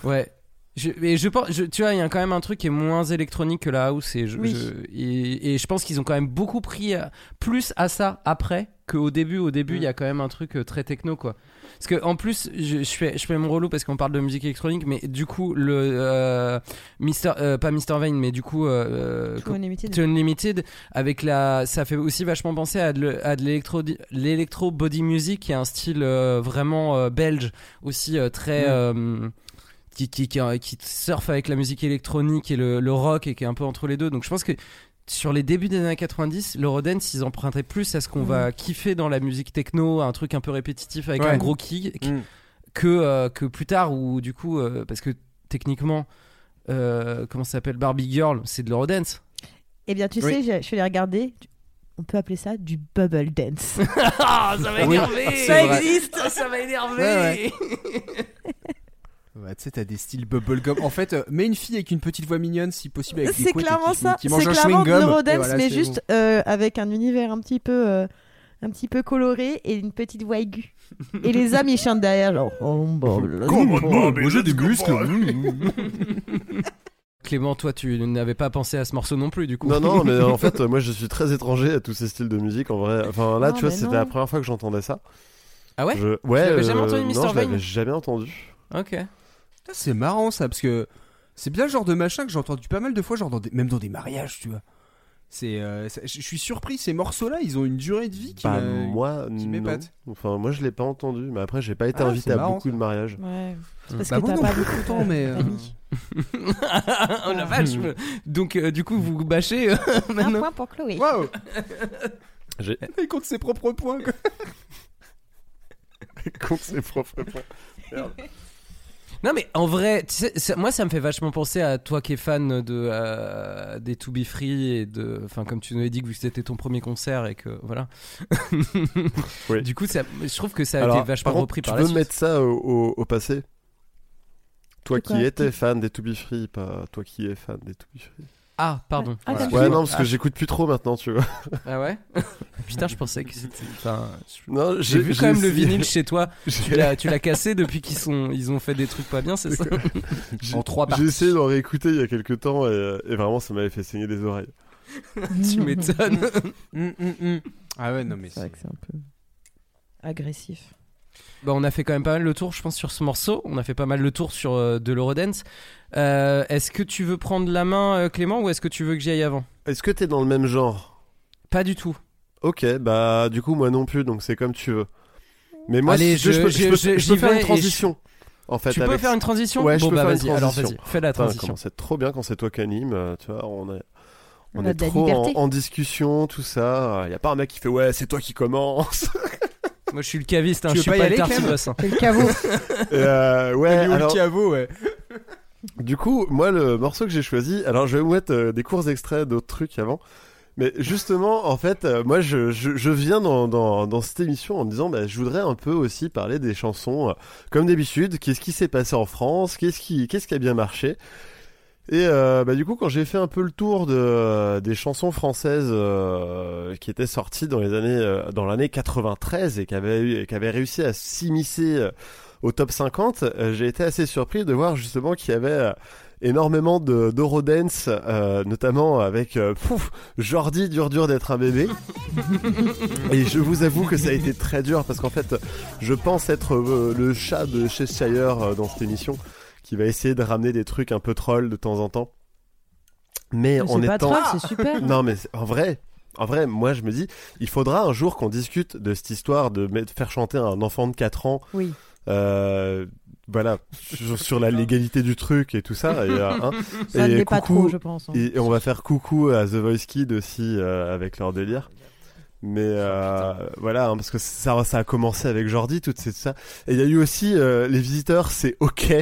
[SPEAKER 8] ouais je, mais je pense, je- tu vois, il y a quand même un truc qui est moins électronique que la house et je,
[SPEAKER 4] Oui.
[SPEAKER 8] je- et, et je pense qu'ils ont quand même beaucoup pris euh, plus à ça après qu'au début. Au début, il y a quand même un truc euh, très techno, quoi. Parce que en plus, je, je fais, je fais mon relou parce qu'on parle de musique électronique, mais du coup, le euh, Mister, euh, pas Mr Vane, mais du coup, euh,
[SPEAKER 4] True Unlimited.
[SPEAKER 8] Unlimited avec la ça fait aussi vachement penser à de, le- à de l'électro l'électro body music qui est un style euh, vraiment euh, belge aussi euh, très euh, qui, qui, qui, qui surfe avec la musique électronique et le, le rock et qui est un peu entre les deux donc je pense que sur les débuts des années 90 l'Eurodance ils empruntaient plus à ce qu'on va kiffer dans la musique techno un truc un peu répétitif avec
[SPEAKER 9] Ouais.
[SPEAKER 8] un gros kick
[SPEAKER 9] Mm.
[SPEAKER 8] que, euh, que plus tard où du coup euh, parce que techniquement euh, comment ça s'appelle Barbie Girl c'est de l'Eurodance
[SPEAKER 4] Eh bien, tu
[SPEAKER 9] Oui.
[SPEAKER 4] sais, je, je suis allée regarder. On peut appeler ça du bubble dance.
[SPEAKER 8] Ah, ça va
[SPEAKER 9] Oui,
[SPEAKER 8] énerver
[SPEAKER 9] vrai.
[SPEAKER 8] existe Ça va énerver
[SPEAKER 9] Ouais, Ouais, tu sais, t'as des styles bubblegum. En fait, euh, mets une fille avec une petite voix mignonne, si possible, avec des
[SPEAKER 4] C'est
[SPEAKER 9] couettes et
[SPEAKER 4] clairement
[SPEAKER 9] qui,
[SPEAKER 4] ça.
[SPEAKER 9] qui
[SPEAKER 4] C'est
[SPEAKER 9] mange un
[SPEAKER 4] clairement de
[SPEAKER 9] chewing-gum. voilà,
[SPEAKER 4] mais
[SPEAKER 9] c'est
[SPEAKER 4] juste euh, avec un univers un petit peu, euh, un petit peu coloré et une petite voix aiguë. et les hommes ils chantent derrière genre. Oh,
[SPEAKER 9] bon. Moi, j'ai des muscles.
[SPEAKER 8] Clément, toi, tu n'avais pas pensé à ce morceau non plus, du coup.
[SPEAKER 10] Non, non, mais en fait, euh, moi je suis très étranger à tous ces styles de musique en vrai. Enfin là,
[SPEAKER 4] Ah,
[SPEAKER 10] tu vois,
[SPEAKER 4] mais
[SPEAKER 10] c'était
[SPEAKER 4] non.
[SPEAKER 10] la première fois que j'entendais ça.
[SPEAKER 8] Ah ouais
[SPEAKER 10] Je... Ouais,
[SPEAKER 8] l'avais jamais entendu,
[SPEAKER 10] non,
[SPEAKER 8] Mr.
[SPEAKER 10] je
[SPEAKER 8] Vane
[SPEAKER 10] l'avais jamais entendu.
[SPEAKER 8] Ok.
[SPEAKER 9] Putain, C'est marrant ça, parce que c'est bien le genre de machin que j'ai entendu pas mal de fois, genre dans des- même dans des mariages, tu vois. C'est, euh, je je suis surpris, ces morceaux-là, ils ont une durée de vie qui
[SPEAKER 10] Bah, moi,
[SPEAKER 9] qui
[SPEAKER 10] non.
[SPEAKER 9] m'épate.
[SPEAKER 10] Enfin, moi je l'ai pas entendu, mais après, j'ai pas été
[SPEAKER 9] Ah,
[SPEAKER 10] invité à
[SPEAKER 9] marrant,
[SPEAKER 10] beaucoup
[SPEAKER 9] ça.
[SPEAKER 10] de mariages.
[SPEAKER 4] Ouais. C'est parce
[SPEAKER 9] Bah,
[SPEAKER 4] que
[SPEAKER 9] moi
[SPEAKER 4] t'as pas beaucoup de
[SPEAKER 9] pourtant, mais, euh,
[SPEAKER 8] oh la vache me- Donc, euh, du coup, vous bâchez euh,
[SPEAKER 4] Un point pour Chloé.
[SPEAKER 9] Waouh Il compte ses propres points, quoi.
[SPEAKER 10] compte ses propres points. Merde.
[SPEAKER 8] Non mais en vrai, tu sais, ça- moi ça me fait vachement penser à toi qui es fan de euh, des To Be Free et de, enfin comme tu nous as dit que vu que c'était ton premier concert et que voilà.
[SPEAKER 10] Oui.
[SPEAKER 8] Du coup, ça, je trouve que ça a
[SPEAKER 10] Alors,
[SPEAKER 8] été vachement
[SPEAKER 10] par contre,
[SPEAKER 8] repris
[SPEAKER 10] tu
[SPEAKER 8] par la suite.
[SPEAKER 10] mettre ça au, au- au passé? Toi qui
[SPEAKER 4] quoi
[SPEAKER 10] étais fan des To Be Free, pas toi qui es fan des To Be Free.
[SPEAKER 8] Ah pardon.
[SPEAKER 4] Ah,
[SPEAKER 8] Voilà.
[SPEAKER 10] Ouais, non, parce que
[SPEAKER 8] Ah.
[SPEAKER 10] j'écoute plus trop maintenant, tu vois.
[SPEAKER 8] Ah ouais? Putain, je pensais que c'était. Enfin, je-
[SPEAKER 10] Non,
[SPEAKER 8] j'ai vu quand même le vinyle chez toi. Tu
[SPEAKER 10] J'ai
[SPEAKER 8] l'as, cassé depuis qu'ils sont, ils ont fait des trucs pas bien, c'est ça?
[SPEAKER 10] J'ai-
[SPEAKER 9] En trois
[SPEAKER 10] J'ai
[SPEAKER 9] parties.
[SPEAKER 10] essayé d'en réécouter il y a quelques temps et, et vraiment ça m'avait fait saigner les oreilles.
[SPEAKER 8] Tu m'étonnes.
[SPEAKER 9] Hum, hum, hum. Ah ouais, non, mais
[SPEAKER 4] C'est vrai que c'est un peu agressif.
[SPEAKER 8] Bah, on a fait quand même pas mal le tour, je pense, sur ce morceau. On a fait pas mal le tour sur euh, de l'Eurodance. Euh, est-ce que tu veux prendre la main, euh, Clément, ou est-ce que tu veux que j'y aille avant?
[SPEAKER 10] Est-ce que t'es dans le même genre?
[SPEAKER 8] Pas du tout.
[SPEAKER 10] Ok, bah du coup moi non plus, donc c'est comme tu veux. Mais moi,
[SPEAKER 8] Allez,
[SPEAKER 10] si
[SPEAKER 8] je-
[SPEAKER 10] je, peux,
[SPEAKER 8] je-
[SPEAKER 10] je peux-
[SPEAKER 8] je-
[SPEAKER 10] je peux
[SPEAKER 8] j'y
[SPEAKER 10] faire une
[SPEAKER 8] je-
[SPEAKER 10] transition. En fait,
[SPEAKER 8] tu peux faire une transition?
[SPEAKER 10] Ouais, je
[SPEAKER 8] Bon
[SPEAKER 10] peux
[SPEAKER 8] bah
[SPEAKER 10] faire une
[SPEAKER 8] vas-y, alors
[SPEAKER 10] transition.
[SPEAKER 8] vas-y, fais la transition.
[SPEAKER 10] c'est trop bien quand c'est toi qui anime, tu vois, on est, on
[SPEAKER 4] On
[SPEAKER 10] trop en, en discussion, tout ça. Il y a pas un mec qui fait ouais, c'est toi qui commence.
[SPEAKER 8] Moi je suis le caviste, hein, je
[SPEAKER 9] veux
[SPEAKER 8] suis
[SPEAKER 9] pas y
[SPEAKER 8] pas
[SPEAKER 9] aller,
[SPEAKER 8] le hein.
[SPEAKER 4] Le caveau.
[SPEAKER 10] Et, euh, ouais, alors,
[SPEAKER 9] le caveau, ouais.
[SPEAKER 10] du coup, moi le morceau que j'ai choisi, alors je vais vous mettre euh, des courts extraits d'autres trucs avant. Mais justement, en fait, euh, moi, je, je, je viens dans, dans, dans cette émission en me disant, bah, je voudrais un peu aussi parler des chansons, euh, comme d'habitude. Qu'est-ce qui s'est passé en France? Qu'est-ce qui, qu'est-ce qui a bien marché? Et euh, bah, du coup, quand j'ai fait un peu le tour de, des chansons françaises euh, qui étaient sorties dans les années, euh, dans l'année 93 et qui avaient, eu- qui avaient réussi à s'immiscer euh, au top 50, euh, j'ai été assez surpris de voir justement qu'il y avait euh, énormément de d'Eurodance, euh, notamment avec euh, pouf, Jordi dur dur d'être un bébé. Et je vous avoue que ça a été très dur parce qu'en fait, je pense être euh, le chat de Cheshire euh, dans cette émission qui va essayer de ramener des trucs un peu trolls de temps en temps. Mais
[SPEAKER 4] Mais
[SPEAKER 10] en étant
[SPEAKER 4] troll, c'est super.
[SPEAKER 10] non mais en vrai, en vrai, moi je me dis, il faudra un jour qu'on discute de cette histoire de faire chanter un enfant de 4 ans
[SPEAKER 4] Oui.
[SPEAKER 10] euh, voilà, sur, sur la légalité du truc et tout ça. Et, euh, hein.
[SPEAKER 4] Ça
[SPEAKER 10] Et
[SPEAKER 4] l'est pas
[SPEAKER 10] coucou-
[SPEAKER 4] trop, je pense. hein.
[SPEAKER 10] Et, et on va faire coucou à The Voice Kid aussi euh, avec leur délire. Mais euh, voilà, hein, parce que ça, ça a commencé avec Jordi, tout ça. Et il y a eu aussi euh, les visiteurs, c'est ok.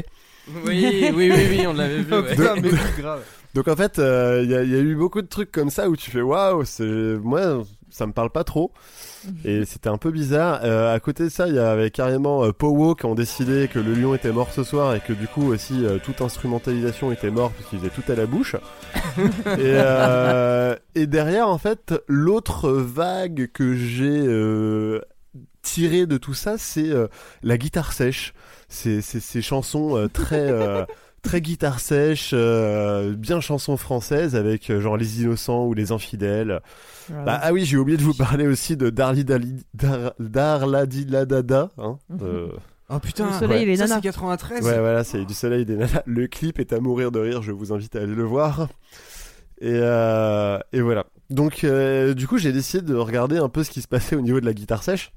[SPEAKER 8] Oui, oui, oui, oui, on l'avait vu. ouais.
[SPEAKER 9] Mais grave.
[SPEAKER 10] Donc en fait, euh, il y, a- il y a eu beaucoup de trucs comme ça où tu fais waouh, c'est moi ça me parle pas trop et c'était un peu bizarre. Euh, à côté de ça, il y avait carrément euh, Powo qui ont décidé que le lion était mort ce soir et que du coup aussi euh, toute instrumentalisation était mort parce qu'il faisait tout à la bouche. et, euh, et derrière en fait, l'autre vague que j'ai euh, tirée de tout ça, c'est euh, la guitare sèche. C'est- ces chansons euh, très euh, très guitare sèche, euh, bien chanson française avec euh, genre les innocents ou les infidèles.
[SPEAKER 4] Voilà.
[SPEAKER 10] Bah, ah oui, j'ai oublié de vous parler aussi de Darli Dali Dar, Darladi la Dada. Hein, euh,
[SPEAKER 9] Oh putain,
[SPEAKER 4] Le soleil et les
[SPEAKER 9] ça
[SPEAKER 4] nanas.
[SPEAKER 9] c'est 93.
[SPEAKER 10] ouais, voilà, c'est du soleil et des nanas. Le clip est à mourir de rire. Je vous invite à aller le voir. Et, euh, et voilà. Donc, euh, du coup, j'ai décidé de regarder un peu ce qui se passait au niveau de la guitare sèche.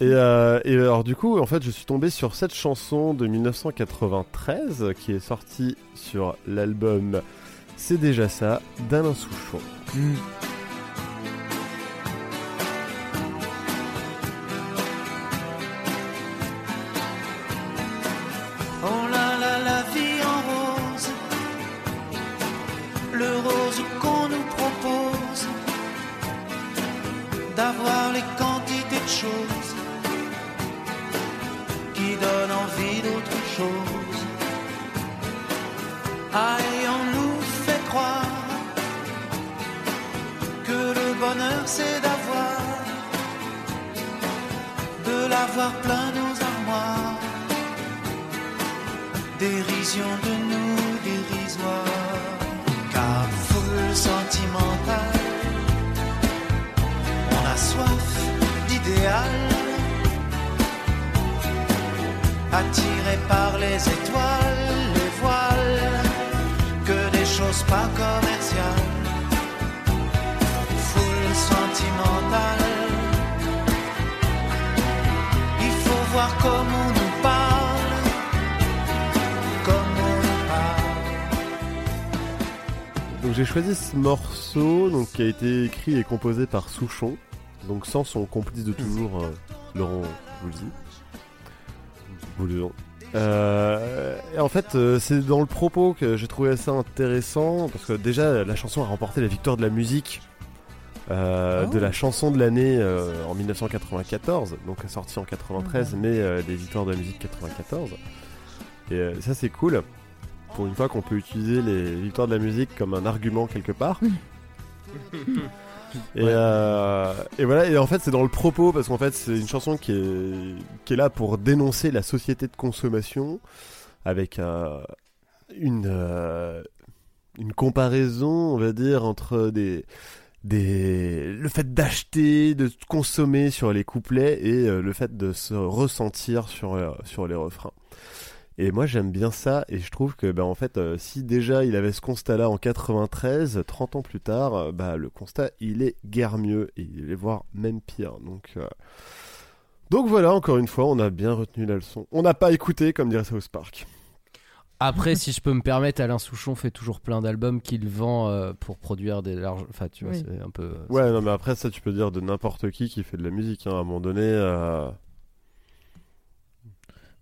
[SPEAKER 10] Et, euh, et alors, du coup, en fait, je suis tombé sur cette chanson de 1993 qui est sortie sur l'album C'est déjà ça d'Alain Souchon.
[SPEAKER 9] Hmm.
[SPEAKER 6] Oh là là,
[SPEAKER 10] choisi ce morceau donc, qui a été écrit et composé par Souchon, donc sans son complice de toujours, euh, Laurent Voulzy. Euh, et en fait, euh, c'est dans le propos que j'ai trouvé assez intéressant parce que déjà, la chanson a remporté la victoire de la musique euh,
[SPEAKER 9] Oh.
[SPEAKER 10] de la chanson de l'année en 1994, donc sortie en 93, mais des victoires de la musique 94. Et ça, c'est cool. Pour une fois qu'on peut utiliser les victoires de la musique comme un argument quelque part. Et, euh, et voilà, et en fait c'est dans le propos parce qu'en fait c'est une chanson qui est, qui est là pour dénoncer la société de consommation avec euh, une, euh, une comparaison, on va dire, entre des, des, le fait d'acheter, de consommer sur les couplets et euh, le fait de se ressentir sur, euh, sur les refrains. Et moi j'aime bien ça et je trouve que ben en fait euh, si déjà il avait ce constat là en 93, 30 ans plus tard, euh, bah le constat il est guère mieux et il est voire même pire. Donc euh, donc voilà, encore une fois, on a bien retenu la leçon. On n'a pas écouté comme dirait South Park.
[SPEAKER 8] Après, si je peux me permettre, Alain Souchon fait toujours plein d'albums qu'il vend euh, pour produire des larges. Enfin, tu vois,
[SPEAKER 4] Oui.
[SPEAKER 8] c'est un peu. euh,
[SPEAKER 10] Ouais, non mais après ça tu peux dire de n'importe qui qui fait de la musique hein, à un moment donné euh,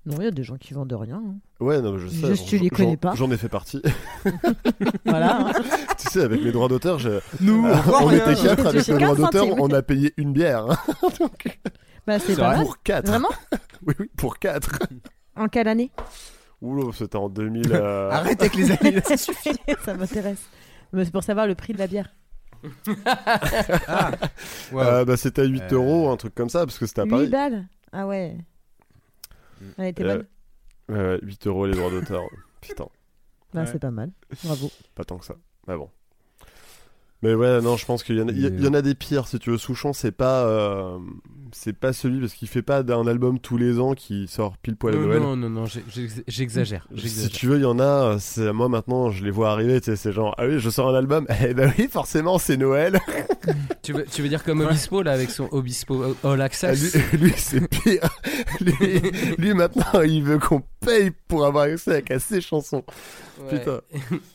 [SPEAKER 4] Non, il y a des gens qui vendent rien. hein.
[SPEAKER 10] Ouais, non mais je sais.
[SPEAKER 4] Juste,
[SPEAKER 10] j'en-
[SPEAKER 4] tu les connais
[SPEAKER 10] j'en-
[SPEAKER 4] pas.
[SPEAKER 10] J'en ai fait partie.
[SPEAKER 4] Voilà. hein.
[SPEAKER 10] tu sais avec les droits d'auteur, je-
[SPEAKER 9] Nous,
[SPEAKER 10] Euh,
[SPEAKER 9] on voit
[SPEAKER 10] on
[SPEAKER 9] rien.
[SPEAKER 10] était quatre avec
[SPEAKER 4] fais
[SPEAKER 10] les droits
[SPEAKER 4] 15
[SPEAKER 10] d'auteur,
[SPEAKER 4] centimes.
[SPEAKER 10] on a payé une bière. hein.
[SPEAKER 4] Bah, c'est
[SPEAKER 9] C'est
[SPEAKER 4] pas
[SPEAKER 9] vrai.
[SPEAKER 4] mal.
[SPEAKER 10] pour quatre.
[SPEAKER 4] Vraiment
[SPEAKER 10] Oui oui, pour quatre.
[SPEAKER 4] En quelle année?
[SPEAKER 10] Oula, c'était en 2000. euh,
[SPEAKER 9] Arrête avec les années, là, ça suffit.
[SPEAKER 4] Ça m'intéresse. Mais c'est pour savoir le prix de la bière.
[SPEAKER 9] Ah, ouais.
[SPEAKER 10] euh, bah, c'était à 8
[SPEAKER 9] Euh,
[SPEAKER 10] euros, un truc comme ça, parce que c'était à
[SPEAKER 4] 8
[SPEAKER 10] Paris.
[SPEAKER 4] balles? Ah ouais. Elle était
[SPEAKER 10] Euh,
[SPEAKER 4] bonne
[SPEAKER 10] ouais, 8 euros les droits d'auteur. Putain,
[SPEAKER 4] Bah,
[SPEAKER 9] ouais.
[SPEAKER 4] c'est pas mal. Bravo.
[SPEAKER 10] pas tant que ça. Mais bon. Mais ouais, non, je pense qu'il y, en a- il y en a des pires, si tu veux. Souchon, c'est pas, euh, c'est pas celui parce qu'il fait pas d'un album tous les ans qui sort pile poil à Noël.
[SPEAKER 8] non, non, non, j'exagère.
[SPEAKER 10] Si tu veux, il y en a. Moi maintenant, je les vois arriver. Tu sais, c'est genre, ah oui, je sors un album. Eh ben oui, forcément, c'est Noël.
[SPEAKER 8] Tu veux, tu veux dire comme Obispo là avec son Obispo All
[SPEAKER 10] Ah,
[SPEAKER 8] Access
[SPEAKER 10] lui, lui, c'est pire. lui, lui, maintenant, il veut qu'on paye pour avoir accès à ses chansons.
[SPEAKER 8] Ouais.
[SPEAKER 10] Putain.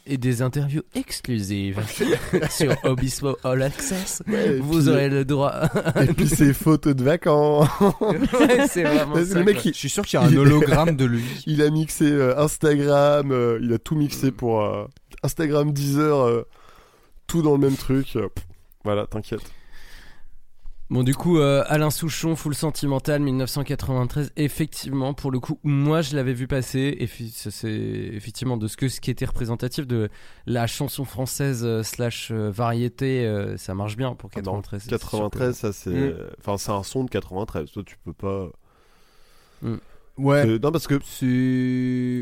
[SPEAKER 8] Et des interviews exclusives sur Obispo All Access.
[SPEAKER 10] Ouais,
[SPEAKER 8] Vous
[SPEAKER 10] puis-
[SPEAKER 8] aurez le droit.
[SPEAKER 10] Et puis ses photos de vacances.
[SPEAKER 8] Ouais, c'est vraiment
[SPEAKER 10] Le
[SPEAKER 8] ça.
[SPEAKER 10] mec,
[SPEAKER 9] Je suis sûr qu'il y a un hologramme de lui.
[SPEAKER 10] Il a mixé euh, Instagram, euh, il a tout mixé pour euh, Instagram, Deezer, euh, tout dans le même truc. pff, voilà, t'inquiète.
[SPEAKER 8] Bon, du coup, euh, Alain Souchon, Full Sentimental, 1993. Effectivement, pour le coup, moi je l'avais vu passer. Et c'est effectivement de ce, que, ce qui était représentatif de la chanson française euh, slash euh, variété. ça marche bien pour
[SPEAKER 10] Ah non,
[SPEAKER 8] 93. c'est sûr que-
[SPEAKER 10] 93, ça c'est.
[SPEAKER 8] Mm.
[SPEAKER 10] Enfin, c'est un son de 93. Toi, tu peux pas.
[SPEAKER 9] Ouais.
[SPEAKER 10] Euh, non, parce que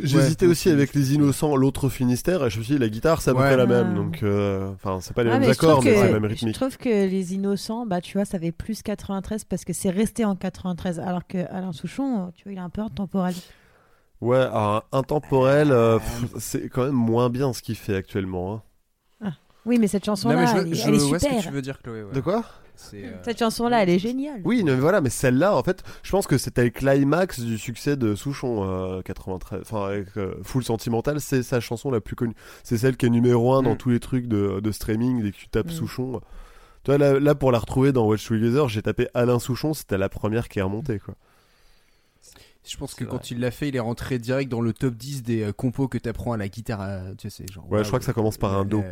[SPEAKER 10] j'hésitais
[SPEAKER 9] ouais,
[SPEAKER 10] aussi avec les Innocents, l'autre Finistère, et je me suis dit, la guitare, c'est à peu
[SPEAKER 9] Ouais.
[SPEAKER 10] près la même.
[SPEAKER 4] Ah.
[SPEAKER 10] Donc, euh, enfin, c'est pas les
[SPEAKER 4] Ah,
[SPEAKER 10] mêmes
[SPEAKER 4] mais je
[SPEAKER 10] accords, mais c'est la même
[SPEAKER 4] Je
[SPEAKER 10] rythmique.
[SPEAKER 4] trouve que les innocents, bah tu vois, ça fait plus 93 parce que c'est resté en 93. Alors que Alain Souchon, tu vois, il est un peu intemporel.
[SPEAKER 10] Ouais, alors, intemporel, euh, c'est quand même moins bien ce qu'il fait actuellement. hein.
[SPEAKER 4] Oui, mais cette chanson-là,
[SPEAKER 9] je,
[SPEAKER 4] elle, est-
[SPEAKER 9] je
[SPEAKER 4] elle est
[SPEAKER 9] vois ce que
[SPEAKER 4] super.
[SPEAKER 9] tu veux dire, Chloé. ouais.
[SPEAKER 10] De quoi?
[SPEAKER 4] Cette chanson-là, elle est géniale.
[SPEAKER 10] Oui, mais voilà, mais celle-là, en fait, je pense que c'était le climax du succès de Souchon euh, 93. Enfin, avec euh, Full Sentimental, c'est sa chanson la plus connue. C'est celle qui est numéro un dans
[SPEAKER 9] Mm.
[SPEAKER 10] tous les trucs de, de streaming dès que tu tapes
[SPEAKER 4] Mm.
[SPEAKER 10] Souchon. Tu vois, là, là, pour la retrouver dans Watch Together, j'ai tapé Alain Souchon, c'était la première qui est remontée, quoi.
[SPEAKER 9] Je pense que quand il l'a fait, il est rentré direct dans le top 10 des euh, compos que t'apprends à la guitare. à- Tu sais, genre.
[SPEAKER 10] Ouais, je crois que ça commence par un do.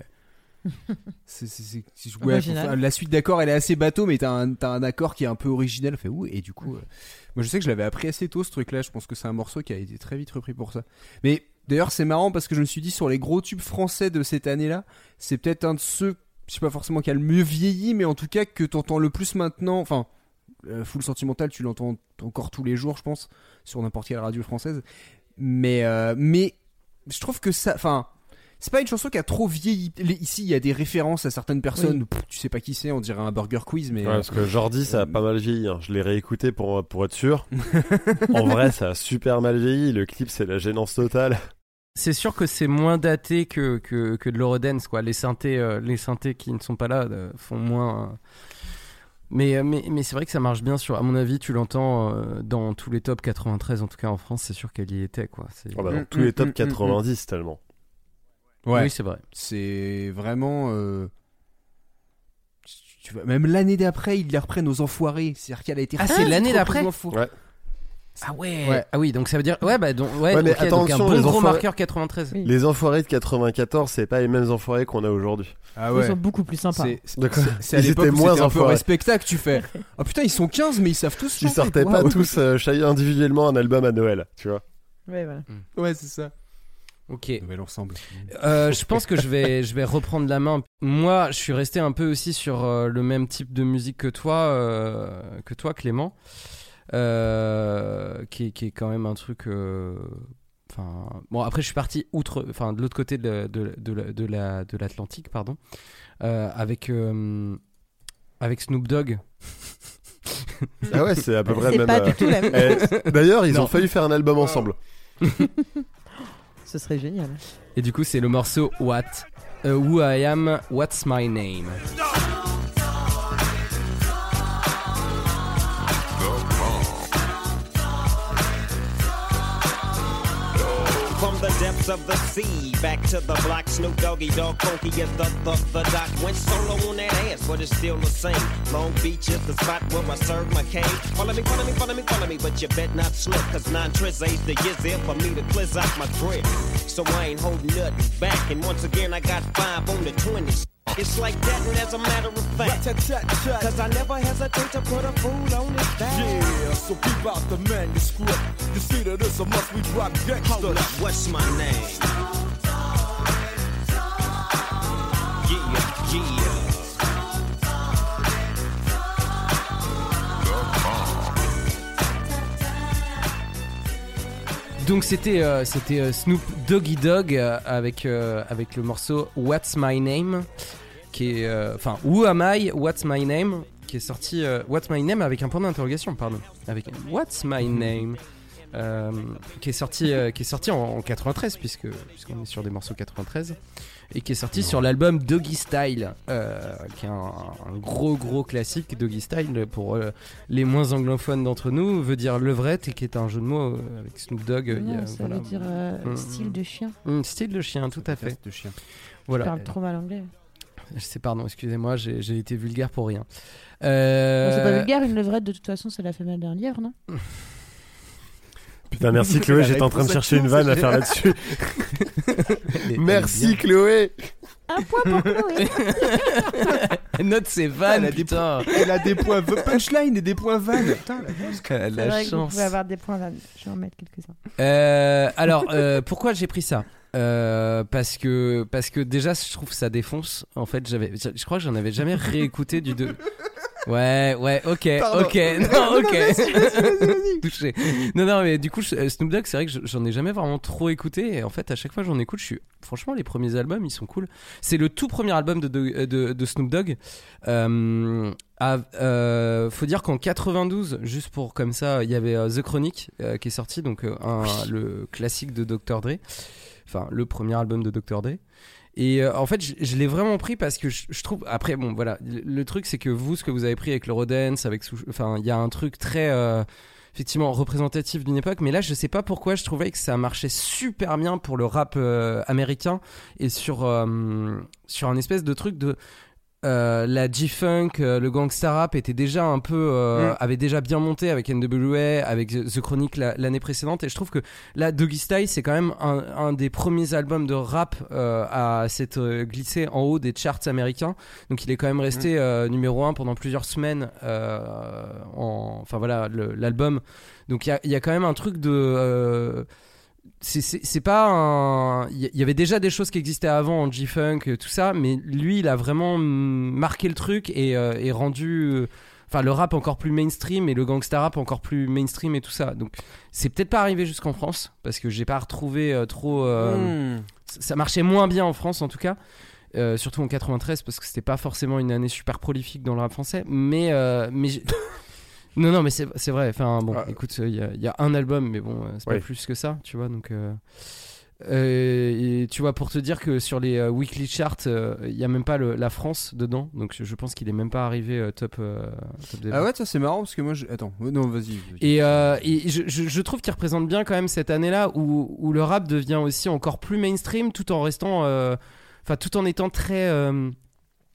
[SPEAKER 9] C'est- c'est- c'est- c'est- ouais,
[SPEAKER 4] Original.
[SPEAKER 9] faut- la suite d'accords, elle est assez bateau, mais t'as un, t'as un accord qui est un peu original. Fait où Et du coup, euh, moi je sais que je l'avais appris assez tôt ce truc-là. Je pense que c'est un morceau qui a été très vite repris pour ça. Mais d'ailleurs, c'est marrant parce que je me suis dit sur les gros tubes français de cette année-là, c'est peut-être un de ceux, je sais pas forcément qui a le mieux vieilli, mais en tout cas que t'entends le plus maintenant. Enfin, euh, Full Sentimental, tu l'entends encore tous les jours, je pense, sur n'importe quelle radio française. Mais, euh, mais je trouve que ça, enfin, c'est pas une chanson qui a trop vieilli. Ici, il y a des références à certaines personnes. Pff, tu sais pas qui c'est, on dirait un burger quiz, mais.
[SPEAKER 10] Ouais, parce que Jordi, ça a
[SPEAKER 9] euh,
[SPEAKER 10] pas mal vieilli. hein. Je l'ai réécouté pour, pour être sûr. en vrai, ça a super mal vieilli. Le clip, c'est la gênance totale.
[SPEAKER 8] C'est sûr que c'est moins daté que, que, que de l'Eurodance, quoi. Les synthés, euh, les synthés qui ne sont pas là euh, font moins. euh, Mais, mais, mais c'est vrai que ça marche bien sur. À mon avis, tu l'entends euh, dans tous les top 93, en tout cas en France, c'est sûr qu'elle y était, quoi.
[SPEAKER 10] Bah, dans
[SPEAKER 9] Mm,
[SPEAKER 10] tous les
[SPEAKER 9] mm,
[SPEAKER 10] top
[SPEAKER 9] mm,
[SPEAKER 10] 90, tellement.
[SPEAKER 9] Ouais.
[SPEAKER 8] Oui, c'est vrai.
[SPEAKER 9] C'est vraiment. euh, Tu vois, même l'année d'après, ils les reprennent aux enfoirés. C'est-à-dire qu'elle a été.
[SPEAKER 8] Ah, c'est l'année d'après.
[SPEAKER 10] Ouais.
[SPEAKER 8] Ah ouais.
[SPEAKER 9] Ouais.
[SPEAKER 8] Ah oui, donc ça veut dire ouais bah donc ouais,
[SPEAKER 10] Ouais, mais
[SPEAKER 8] ok, donc
[SPEAKER 10] attention,
[SPEAKER 8] un bon
[SPEAKER 10] les
[SPEAKER 8] gros
[SPEAKER 10] enfoirés-
[SPEAKER 8] marqueur 93.
[SPEAKER 4] Oui.
[SPEAKER 10] Les enfoirés de 94, c'est pas les mêmes enfoirés qu'on a aujourd'hui.
[SPEAKER 9] Ah
[SPEAKER 4] Ils sont beaucoup plus sympas.
[SPEAKER 9] C'est- c'est-
[SPEAKER 10] D'accord.
[SPEAKER 9] c'est- C'est à
[SPEAKER 10] Ils
[SPEAKER 9] l'époque
[SPEAKER 10] étaient
[SPEAKER 9] où
[SPEAKER 10] moins
[SPEAKER 9] un peu respectable. Tu fais. Oh putain, ils sont 15, mais ils savent tous
[SPEAKER 10] Ils sortaient pas tous euh, chacun individuellement un album à Noël, tu vois.
[SPEAKER 4] Ouais, voilà.
[SPEAKER 9] Ouais, c'est ça.
[SPEAKER 8] Ok.
[SPEAKER 9] Nouvel ensemble.
[SPEAKER 8] Euh, je pense que je vais, je vais reprendre la main. Moi, je suis resté un peu aussi sur euh, le même type de musique que toi, euh, que toi, Clément, euh, qui, est- qui est quand même un truc. euh, Enfin, bon, après, je suis parti outre, enfin, de l'autre côté de, de, de, la- de la, de l'Atlantique, pardon, euh, avec, euh, avec Snoop Dogg.
[SPEAKER 10] Ah ouais, c'est à peu près même.
[SPEAKER 4] pas
[SPEAKER 10] euh,
[SPEAKER 4] du tout la même.
[SPEAKER 10] eh, D'ailleurs, ils
[SPEAKER 8] Non.
[SPEAKER 10] ont failli faire un album ensemble.
[SPEAKER 4] Ce serait génial.
[SPEAKER 8] Et du coup, c'est le morceau What, euh, Who I Am, What's My Name.
[SPEAKER 13] The depths of the sea, back to the block, Snoop Doggy Dog, funky as the, the, the doc. Went solo on that ass, but it's still the same. Long Beach is the spot where I serve my cane. Follow me, follow me, follow me, follow me, but you bet not slip, cause nine tris ain't the years there for me to cleanse out my grip. So I ain't holding nothing back, and once again I got five on the 20s. It's like that, and as a matter of fact, cause I never hesitate to put a fool on his back.
[SPEAKER 14] Yeah, so keep out the manuscript. You see that it's a must we drop
[SPEAKER 13] Hold
[SPEAKER 14] gangsta.
[SPEAKER 13] up, what's my name? Yeah, yeah.
[SPEAKER 8] Donc c'était euh, c'était euh, Snoop Doggy Dog euh, avec euh, avec le morceau What's My Name qui est euh, enfin Who Am I What's My Name qui est sorti euh, What's My Name avec un point d'interrogation pardon avec What's My Name euh, qui est sorti euh, qui est sorti en, en 93 puisque puisqu'on est sur des morceaux 93 et qui est sorti sur l'album Doggy Style euh, qui est un, un gros gros classique Doggy Style pour euh, les moins anglophones d'entre nous veut dire levrette et qui est un jeu de mots avec Snoop Dogg il y a-
[SPEAKER 4] ça
[SPEAKER 8] voilà.
[SPEAKER 4] veut dire euh,
[SPEAKER 8] Mm,
[SPEAKER 4] style de chien.
[SPEAKER 8] Mm, style de chien, tout à fait.
[SPEAKER 9] De chien.
[SPEAKER 8] Voilà.
[SPEAKER 4] parle trop mal anglais.
[SPEAKER 8] Je sais, pardon, excusez-moi, j'ai été vulgaire pour rien.
[SPEAKER 4] Bon, c'est pas
[SPEAKER 8] Euh,
[SPEAKER 4] vulgaire, une levrette, de toute façon, c'est la femelle d'un lièvre, non?
[SPEAKER 10] Putain, merci Chloé, j'étais en train de chercher une vanne à faire là-dessus. Merci Chloé.
[SPEAKER 4] Un point pour Chloé.
[SPEAKER 8] Note ses vannes,
[SPEAKER 9] Elle a des
[SPEAKER 8] putain.
[SPEAKER 9] Elle a des points punchline et des points vannes. Putain.
[SPEAKER 8] Elle a
[SPEAKER 4] C'est
[SPEAKER 8] la
[SPEAKER 4] vrai que vous
[SPEAKER 8] chance.
[SPEAKER 4] pouvez avoir des points là. Je vais en mettre quelques-uns.
[SPEAKER 8] Euh, alors, euh, pourquoi j'ai pris ça? Euh, parce que parce que déjà je trouve ça défonce. En fait j'avais je je crois que j'en avais jamais réécouté du 2 ouais ouais ok
[SPEAKER 9] Pardon.
[SPEAKER 8] ok non ok. touché. Non non mais du coup je- euh, Snoop Dogg c'est vrai que je- j'en ai jamais vraiment trop écouté. Et en fait à chaque fois que j'en écoute je suis franchement les premiers albums ils sont cool. C'est le tout premier album de, de, de- de Snoop Dogg. Euh, faut dire qu'en 92, juste pour comme ça, il y avait The Chronic euh, qui est sorti, donc le classique de Dr. Dre, enfin le premier album de Dr. Dre. Et euh, en fait, je, l'ai vraiment pris parce que je, trouve. Après, bon, voilà, le, truc c'est que vous, ce que vous avez pris avec le Rodens, avec, enfin, il y a un truc très euh, effectivement représentatif d'une époque, mais là, je sais pas pourquoi, je trouvais que ça marchait super bien pour le rap euh, américain et sur sur un espèce de truc de euh, la G-Funk, euh, le gangsta rap était déjà un peu, euh,
[SPEAKER 9] Mm.
[SPEAKER 8] avait déjà bien monté avec NWA, avec The Chronic la- l'année précédente, et je trouve que là, Doggy Style, c'est quand même un, un des premiers albums de rap à s'être glissé en haut des charts américains. Donc il est quand même resté euh, numéro un pendant plusieurs semaines. en, enfin voilà, l'album. Donc il y a, il y a quand même un truc de c'est- pas un. Il y- avait déjà des choses qui existaient avant en G-Funk, euh, tout ça, mais lui, il a vraiment marqué le truc et, euh, et rendu. euh, Enfin, le rap encore plus mainstream et le gangsta rap encore plus mainstream et tout ça. Donc, c'est peut-être pas arrivé jusqu'en France parce que j'ai pas retrouvé euh, trop.
[SPEAKER 9] Hmm.
[SPEAKER 8] ça- marchait moins bien en France en tout cas. Surtout en 93 parce que c'était pas forcément une année super prolifique dans le rap français mais mais non non mais c'est vrai enfin bon
[SPEAKER 10] Ah.
[SPEAKER 8] écoute il y, a- il y a un album mais bon euh, c'est
[SPEAKER 10] Ouais.
[SPEAKER 8] pas plus que ça tu vois donc euh, euh, et tu vois pour te dire que sur les euh, weekly charts il y a même pas le- la France dedans donc je, je pense qu'il est même pas arrivé top, top des
[SPEAKER 9] Ah ouais, ça c'est marrant parce que moi. je- Attends, non, vas-y.
[SPEAKER 8] et, euh, et je, je- je trouve qu'il représente bien quand même cette année-là où, où le rap devient aussi encore plus mainstream tout en restant, enfin tout en étant très,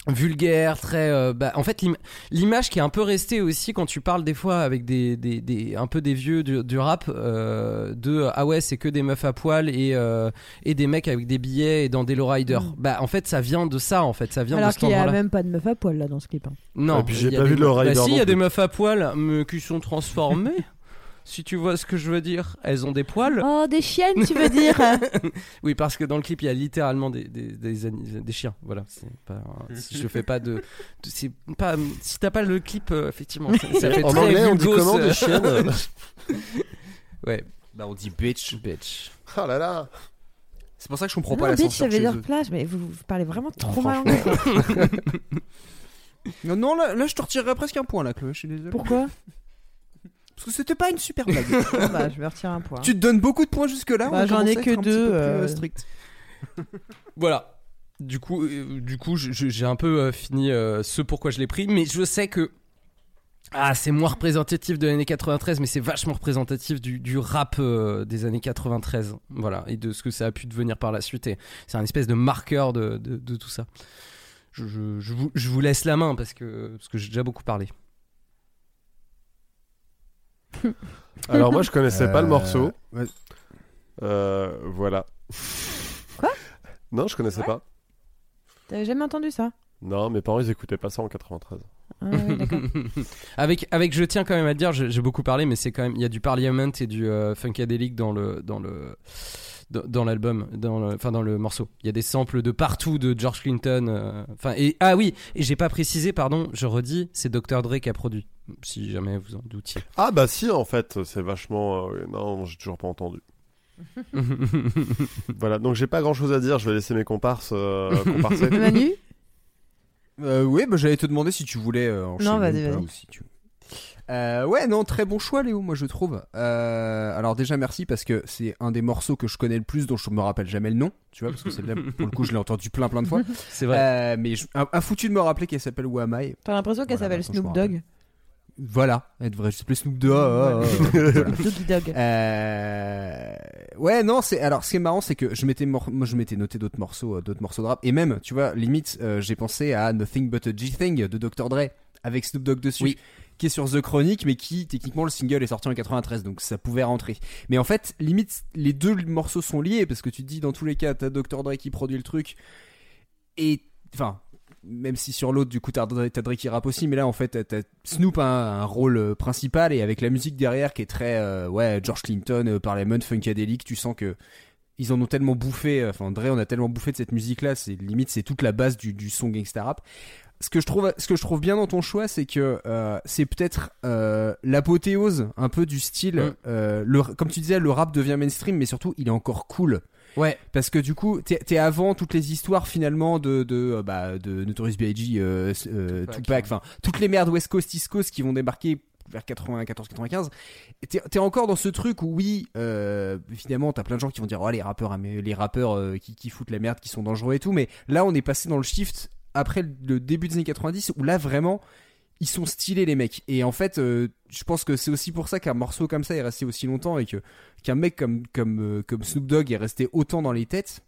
[SPEAKER 8] vulgaire, très. euh, bah, en fait, l'im- l'image qui est un peu restée aussi quand tu parles des fois avec des, des, des- un peu des vieux du, du rap, euh, de ah ouais, c'est que des meufs à poil et, euh, et des mecs avec des billets et dans des lowriders.
[SPEAKER 4] Mm.
[SPEAKER 8] Bah, en fait, ça vient de ça, en fait, ça vient
[SPEAKER 4] Alors
[SPEAKER 8] de cet
[SPEAKER 4] qu'il y a même pas de meuf à poil là dans ce clip. hein.
[SPEAKER 8] Non,
[SPEAKER 10] Et puis j'ai pas vu de
[SPEAKER 8] me-
[SPEAKER 10] lowrider
[SPEAKER 8] Bah, si, il y a des meufs à poil, mais qui sont transformées. si tu vois ce que je veux dire, elles ont des poils.
[SPEAKER 4] Oh, des chiennes, tu veux dire
[SPEAKER 8] oui, parce que dans le clip, il y a littéralement des, des, des, ani- des chiens. Voilà, c'est pas. Si je fais pas de. de- c'est pas. Si t'as pas le clip, euh, effectivement, ça, ça fait
[SPEAKER 10] En
[SPEAKER 8] très
[SPEAKER 10] anglais, on dit comment,
[SPEAKER 8] euh,
[SPEAKER 10] des chiennes
[SPEAKER 8] Ouais.
[SPEAKER 9] Bah, on dit bitch.
[SPEAKER 8] Bitch.
[SPEAKER 10] Oh là là
[SPEAKER 9] C'est pour ça que je comprends
[SPEAKER 4] Non,
[SPEAKER 9] pas la
[SPEAKER 4] bitch, ça veut dire
[SPEAKER 9] eux.
[SPEAKER 4] plage, mais vous, vous parlez vraiment trop mal anglais.
[SPEAKER 9] Non, non, là, là, je te retirerais presque un point, là, Chloé, je suis désolé.
[SPEAKER 4] Pourquoi?
[SPEAKER 9] Parce que c'était pas une super blague.
[SPEAKER 4] Bon, bah, je vais retirer un point.
[SPEAKER 9] tu te donnes beaucoup de points jusque-là.
[SPEAKER 4] Bah,
[SPEAKER 9] on
[SPEAKER 4] j'en ai
[SPEAKER 9] à
[SPEAKER 4] que
[SPEAKER 9] être un petit
[SPEAKER 4] deux,
[SPEAKER 9] peu plus,
[SPEAKER 4] euh,
[SPEAKER 9] euh, strict.
[SPEAKER 8] Voilà. Du coup, euh, du coup, je- je- j'ai un peu euh, fini euh, ce pourquoi je l'ai pris, mais je sais que ah, c'est moins représentatif de l'année 93, mais c'est vachement représentatif du, du rap euh, des années 93, voilà, et de ce que ça a pu devenir par la suite. Et c'est un espèce de marqueur de, de- de tout ça. Je, je- je vous, je vous laisse la main parce que parce que j'ai déjà beaucoup parlé.
[SPEAKER 10] Alors moi je connaissais pas le
[SPEAKER 9] Euh,
[SPEAKER 10] morceau.
[SPEAKER 9] ouais.
[SPEAKER 10] Euh, voilà.
[SPEAKER 4] Quoi?
[SPEAKER 10] Non, je connaissais pas.
[SPEAKER 4] T'avais jamais entendu ça?
[SPEAKER 10] Non, mes parents ils écoutaient pas ça en 93.
[SPEAKER 4] Ah, oui, d'accord.
[SPEAKER 8] avec, avec, je tiens quand même à le dire, j'ai j'ai beaucoup parlé, mais c'est quand même, il y a du Parliament et du euh, Funkadelic dans le, dans le, dans, dans l'album, dans le, enfin dans le morceau. Il y a des samples de partout de George Clinton. euh, Enfin et ah oui, et j'ai pas précisé, pardon, je redis, c'est Dr Dre qui a produit. Si jamais vous en doutiez.
[SPEAKER 10] Ah bah si en fait, c'est vachement... euh, Non, j'ai toujours pas entendu. Voilà, donc j'ai pas grand chose à dire, je vais laisser mes comparses euh, comparser.
[SPEAKER 4] Manu
[SPEAKER 9] Euh, oui, bah, j'allais te demander si tu voulais euh, enchaîner
[SPEAKER 4] Non, vas-y, vas-y.
[SPEAKER 9] ou si tu- Euh, ouais, non, très bon choix, Léo, moi je trouve. Euh, alors déjà merci parce que c'est un des morceaux que je connais le plus dont je me rappelle jamais le nom, tu vois, parce que celle-là, pour le coup, je l'ai entendu plein plein de fois.
[SPEAKER 8] C'est vrai.
[SPEAKER 9] Euh, mais je- un, un foutu de me rappeler qu'elle s'appelle Who Am I?
[SPEAKER 4] T'as l'impression qu'elle
[SPEAKER 9] Voilà,
[SPEAKER 4] s'appelle Snoop Dogg
[SPEAKER 9] Voilà, elle devrait s'appeler Snoop Dogg. ah, ah, voilà.
[SPEAKER 4] Doggy Dogg.
[SPEAKER 9] Euh... Ouais, non, c'est alors ce qui est marrant, c'est que je m'étais mor- moi je m'étais noté d'autres morceaux, euh, d'autres morceaux de rap, et même, tu vois, limite, euh, j'ai pensé à Nothing But a G Thing de Dr Dre avec Snoop Dogg dessus,
[SPEAKER 8] Oui.
[SPEAKER 9] qui est sur The Chronic, mais qui techniquement le single est sorti en 93, donc ça pouvait rentrer. Mais en fait, limite, les deux morceaux sont liés parce que tu te dis dans tous les cas, t'as Dr Dre qui produit le truc, et enfin. Même si sur l'autre, du coup, t'as Dre qui rappe aussi, mais là, en fait, t'as- Snoop a un, un rôle euh, principal et avec la musique derrière qui est très, euh, ouais, George Clinton, euh, Parliament, Funkadelic, tu sens que ils en ont tellement bouffé, euh, enfin, Dre, on a tellement bouffé de cette musique-là, c'est limite, c'est toute la base du, du son gangsta rap. Ce que je trouve, ce que je trouve bien dans ton choix, c'est que euh, c'est peut-être l'apothéose un peu du style.
[SPEAKER 8] Mm.
[SPEAKER 9] le, comme tu disais, le rap devient mainstream, mais surtout, il est encore cool.
[SPEAKER 8] Ouais.
[SPEAKER 9] Parce que du coup, t'es t'es avant toutes les histoires finalement de de euh, bah, de Notorious B.I.G., euh, euh,
[SPEAKER 8] Tupac,
[SPEAKER 9] enfin toutes les merdes West Coast, East Coast qui vont débarquer vers 94-95. Et T'es t'es encore dans ce truc où oui, euh, évidemment, t'as plein de gens qui vont dire oh les rappeurs, les rappeurs euh, qui, qui foutent la merde, qui sont dangereux et tout. Mais là, on est passé dans le shift après le début des années 90 où là vraiment ils sont stylés les mecs et en fait euh, je pense que c'est aussi pour ça qu'un morceau comme ça est resté aussi longtemps et que qu'un mec comme comme euh, comme Snoop Dogg est resté autant dans les têtes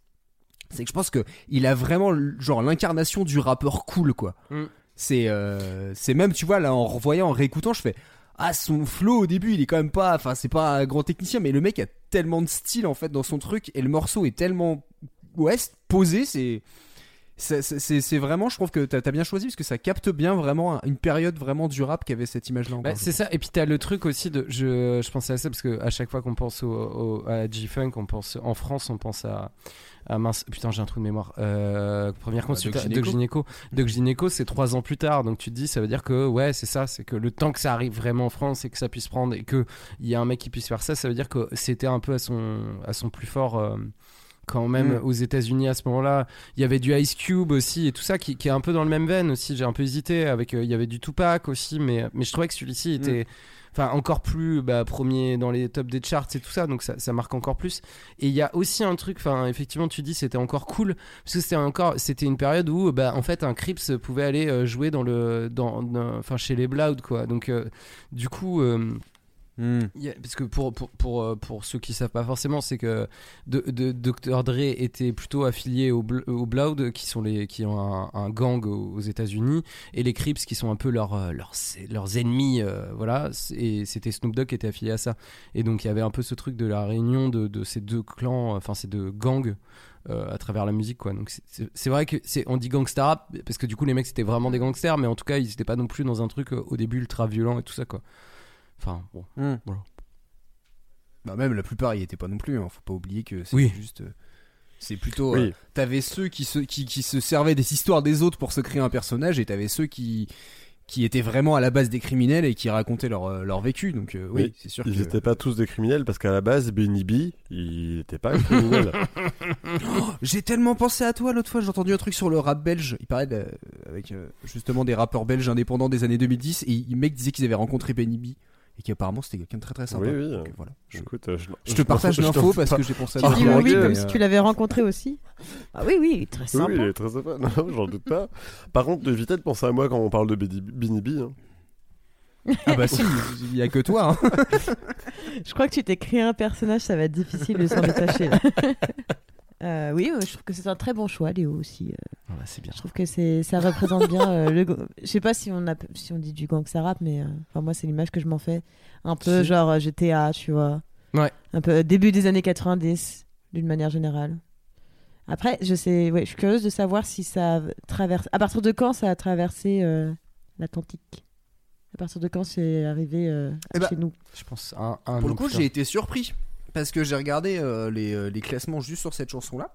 [SPEAKER 9] c'est que je pense que il a vraiment genre l'incarnation du rappeur cool quoi
[SPEAKER 8] Mm.
[SPEAKER 9] c'est euh, c'est même tu vois là en revoyant en réécoutant je fais ah son flow au début il est quand même pas enfin c'est pas un grand technicien mais le mec a tellement de style en fait dans son truc et le morceau est tellement ouais posé c'est c'est- vraiment je trouve que t'as as bien choisi parce que ça capte bien vraiment un- une période vraiment du rap qui avait cette image là
[SPEAKER 8] Bah, c'est ça, et puis t'as le truc aussi de. Je, je pensais à ça parce que à chaque fois qu'on pense au, au- à G-Funk, on pense. En France, on pense à. à mince, putain, j'ai un trou de mémoire. Euh, première consultation.
[SPEAKER 9] Doc
[SPEAKER 8] Doc Gynéco. Doc Gynéco, c'est trois ans plus tard. Donc tu te dis, ça veut dire que, ouais, c'est ça. C'est que le temps que ça arrive vraiment en France et que ça puisse prendre et qu'il y a un mec qui puisse faire ça, ça veut dire que c'était un peu à son, à son plus fort. euh, quand même
[SPEAKER 9] Mm.
[SPEAKER 8] aux États-Unis à ce moment-là, il y avait du Ice Cube aussi et tout ça qui, qui est un peu dans le même veine aussi. J'ai un peu hésité avec, euh, il y avait du Tupac aussi, mais mais je trouvais que celui-ci était, enfin encore plus bah, premier dans les tops des charts et tout ça, donc ça, ça marque encore plus. Et il y a aussi un truc, enfin effectivement tu dis c'était encore cool parce que c'était encore, c'était une période où bah en fait un Crips pouvait aller euh, jouer dans le, dans, enfin chez les Blood quoi. Donc euh, du coup. euh,
[SPEAKER 9] Hmm.
[SPEAKER 8] Parce que pour, pour, pour, euh, pour ceux qui savent pas forcément, c'est que Dr. Dre était plutôt affilié au, Bl- au Blood, qui, sont les, qui ont un, gang aux aux États-Unis, et les Crips, qui sont un peu leurs, euh, leurs, leurs ennemis. euh, voilà, et c'était Snoop Dogg qui était affilié à ça. Et donc il y avait un peu ce truc de la réunion de, de ces deux clans, enfin ces deux gangs. à travers la musique quoi donc c'est- vrai que c'est on dit gangsta rap parce que du coup les mecs c'était vraiment des gangsters mais en tout cas ils étaient pas non plus dans un truc au début ultra violent et tout ça quoi enfin bon
[SPEAKER 9] Hmm.
[SPEAKER 8] voilà.
[SPEAKER 9] Bah même la plupart y étaient pas non plus. hein. Faut pas oublier que c'est
[SPEAKER 8] Oui.
[SPEAKER 9] juste. euh, C'est plutôt.
[SPEAKER 10] Oui.
[SPEAKER 9] euh, t'avais ceux qui se qui, qui se servaient des histoires des autres pour se créer un personnage et t'avais ceux qui qui étaient vraiment à la base des criminels et qui racontaient leur euh, leur vécu. Donc euh, oui, c'est sûr
[SPEAKER 10] Ils
[SPEAKER 9] que.
[SPEAKER 10] n'étaient pas tous des criminels parce qu'à la base, Benny B, il n'était pas un criminel.
[SPEAKER 9] J'ai tellement pensé à toi l'autre fois, j'ai entendu un truc sur le rap belge. Il parlait de- avec euh, justement des rappeurs belges indépendants des années 2010 et le mec disait qu'ils avaient rencontré Benny B et qu'apparemment c'était quelqu'un de très très sympa.
[SPEAKER 10] Oui, oui.
[SPEAKER 9] Donc, voilà. Je,
[SPEAKER 10] Écoute, euh, je,
[SPEAKER 9] je te partage l'info parce
[SPEAKER 10] pas.
[SPEAKER 9] que j'ai pensé à
[SPEAKER 4] Tu
[SPEAKER 9] toi.
[SPEAKER 4] dis oui comme si
[SPEAKER 10] euh,
[SPEAKER 4] tu l'avais rencontré aussi. Ah oui, oui, très sympa.
[SPEAKER 10] oui, il est très sympa. Non, j'en doute pas. Par contre, évitez de penser à moi quand on parle de Benny Benny B. hein.
[SPEAKER 9] Ah bah si, il y a que toi. hein.
[SPEAKER 4] Je crois que tu t'es créé un personnage, ça va être difficile de s'en détacher. là. Euh, oui, euh, je trouve que c'est un très bon choix, Léo aussi. euh.
[SPEAKER 8] Voilà, c'est bien
[SPEAKER 4] Je trouve que c'est ça représente bien euh, le. Je sais pas si on a si on dit du gangsta rap, mais euh, enfin moi c'est l'image que je m'en fais. Un peu
[SPEAKER 8] Si.
[SPEAKER 4] genre GTA, tu vois.
[SPEAKER 8] Ouais.
[SPEAKER 4] Un peu début des années 90 d'une manière générale. Après, je sais, ouais, je suis curieuse de savoir si ça a traversé. À partir de quand ça a traversé euh, l'Atlantique? À partir de quand c'est arrivé euh,
[SPEAKER 9] Eh ben,
[SPEAKER 4] chez nous?
[SPEAKER 8] je pense un, un
[SPEAKER 9] Pour le coup, j'ai été surpris parce que j'ai regardé euh, les, euh, les classements juste sur cette chanson-là.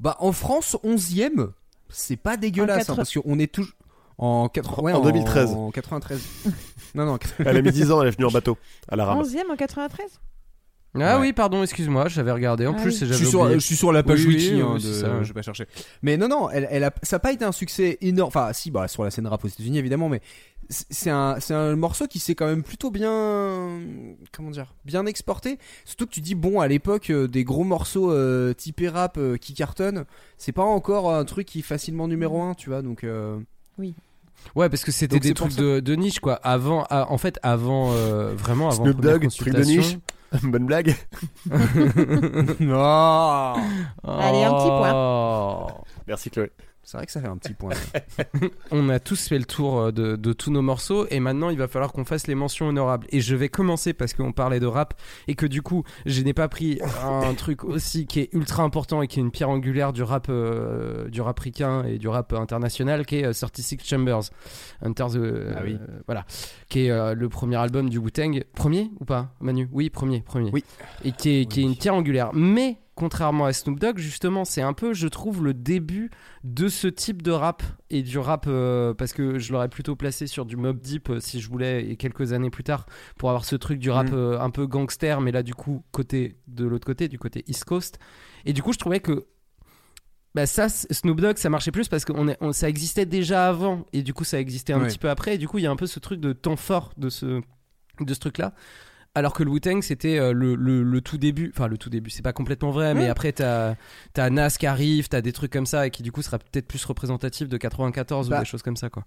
[SPEAKER 9] Bah en France, 11ème, c'est pas dégueulasse
[SPEAKER 4] quatre-
[SPEAKER 9] hein, parce qu'on est toujours en, 80 ouais,
[SPEAKER 10] En 2013.
[SPEAKER 9] En 93. non non.
[SPEAKER 10] Elle a mis 10 ans, elle est venue en bateau à la rame.
[SPEAKER 4] 11e en 93
[SPEAKER 8] Ah
[SPEAKER 9] Ouais.
[SPEAKER 8] oui, pardon, excuse-moi, j'avais regardé en
[SPEAKER 4] Ah
[SPEAKER 8] plus
[SPEAKER 4] oui.
[SPEAKER 9] Je
[SPEAKER 8] j'avais
[SPEAKER 9] suis, sur,
[SPEAKER 8] oublié.
[SPEAKER 9] je suis sur la page
[SPEAKER 8] Oui,
[SPEAKER 9] wiki,
[SPEAKER 8] oui,
[SPEAKER 9] hein, de-
[SPEAKER 8] ça.
[SPEAKER 9] je vais pas chercher. Mais non, non, elle, elle a, ça a pas été un succès énorme. Enfin, si, bah, sur la scène rap aux États-Unis évidemment, mais c'est un, c'est un morceau qui s'est quand même plutôt bien, comment dire, bien exporté. Surtout que tu dis bon, à l'époque, euh, des gros morceaux euh, typés rap euh, qui cartonnent, c'est pas encore un truc qui est facilement numéro un, tu vois. Donc, euh,
[SPEAKER 8] Ouais, parce que c'était des trucs de, de niche quoi. Avant, ah, en fait, avant, euh, vraiment avant.
[SPEAKER 10] Snoop Dogg, truc de niche. Bonne blague.
[SPEAKER 9] non,
[SPEAKER 4] Allez, un petit point.
[SPEAKER 8] Oh.
[SPEAKER 10] Merci Chloé.
[SPEAKER 9] C'est vrai que ça fait un petit point.
[SPEAKER 8] On a tous fait le tour euh, de, de tous nos morceaux et maintenant il va falloir qu'on fasse les mentions honorables. Et je vais commencer parce qu'on parlait de rap et que du coup je n'ai pas pris un truc aussi qui est ultra important et qui est une pierre angulaire du rap, euh, du rap ricain et du rap international qui est euh, 36 Chambers. Enter the,
[SPEAKER 9] Ah oui.
[SPEAKER 8] euh, voilà. Qui est euh, le premier album du Wu-Tang. Premier ou pas Manu? Oui, premier, premier.
[SPEAKER 9] Oui.
[SPEAKER 8] Et qui est, qui est une pierre angulaire. Mais contrairement à Snoop Dogg, justement, c'est un peu, je trouve, le début de ce type de rap et du rap euh, parce que je l'aurais plutôt placé sur du Mob Deep euh, si je voulais et quelques années plus tard pour avoir ce truc du rap
[SPEAKER 9] Mhm.
[SPEAKER 8] euh, un peu gangster mais là du coup côté de l'autre côté du côté East Coast et du coup je trouvais que bah ça Snoop Dogg ça marchait plus parce que on ça existait déjà avant et du coup ça existait un
[SPEAKER 9] Ouais.
[SPEAKER 8] petit peu après et du coup il y a un peu ce truc de temps fort de ce de ce truc là alors que le Wu-Tang c'était euh, le, le, le tout début enfin le tout début c'est pas complètement vrai mais après t'as as Nas qui arrive t'as des trucs comme ça et qui du coup sera peut-être plus représentatif de 94
[SPEAKER 9] Bah,
[SPEAKER 8] ou des choses comme ça quoi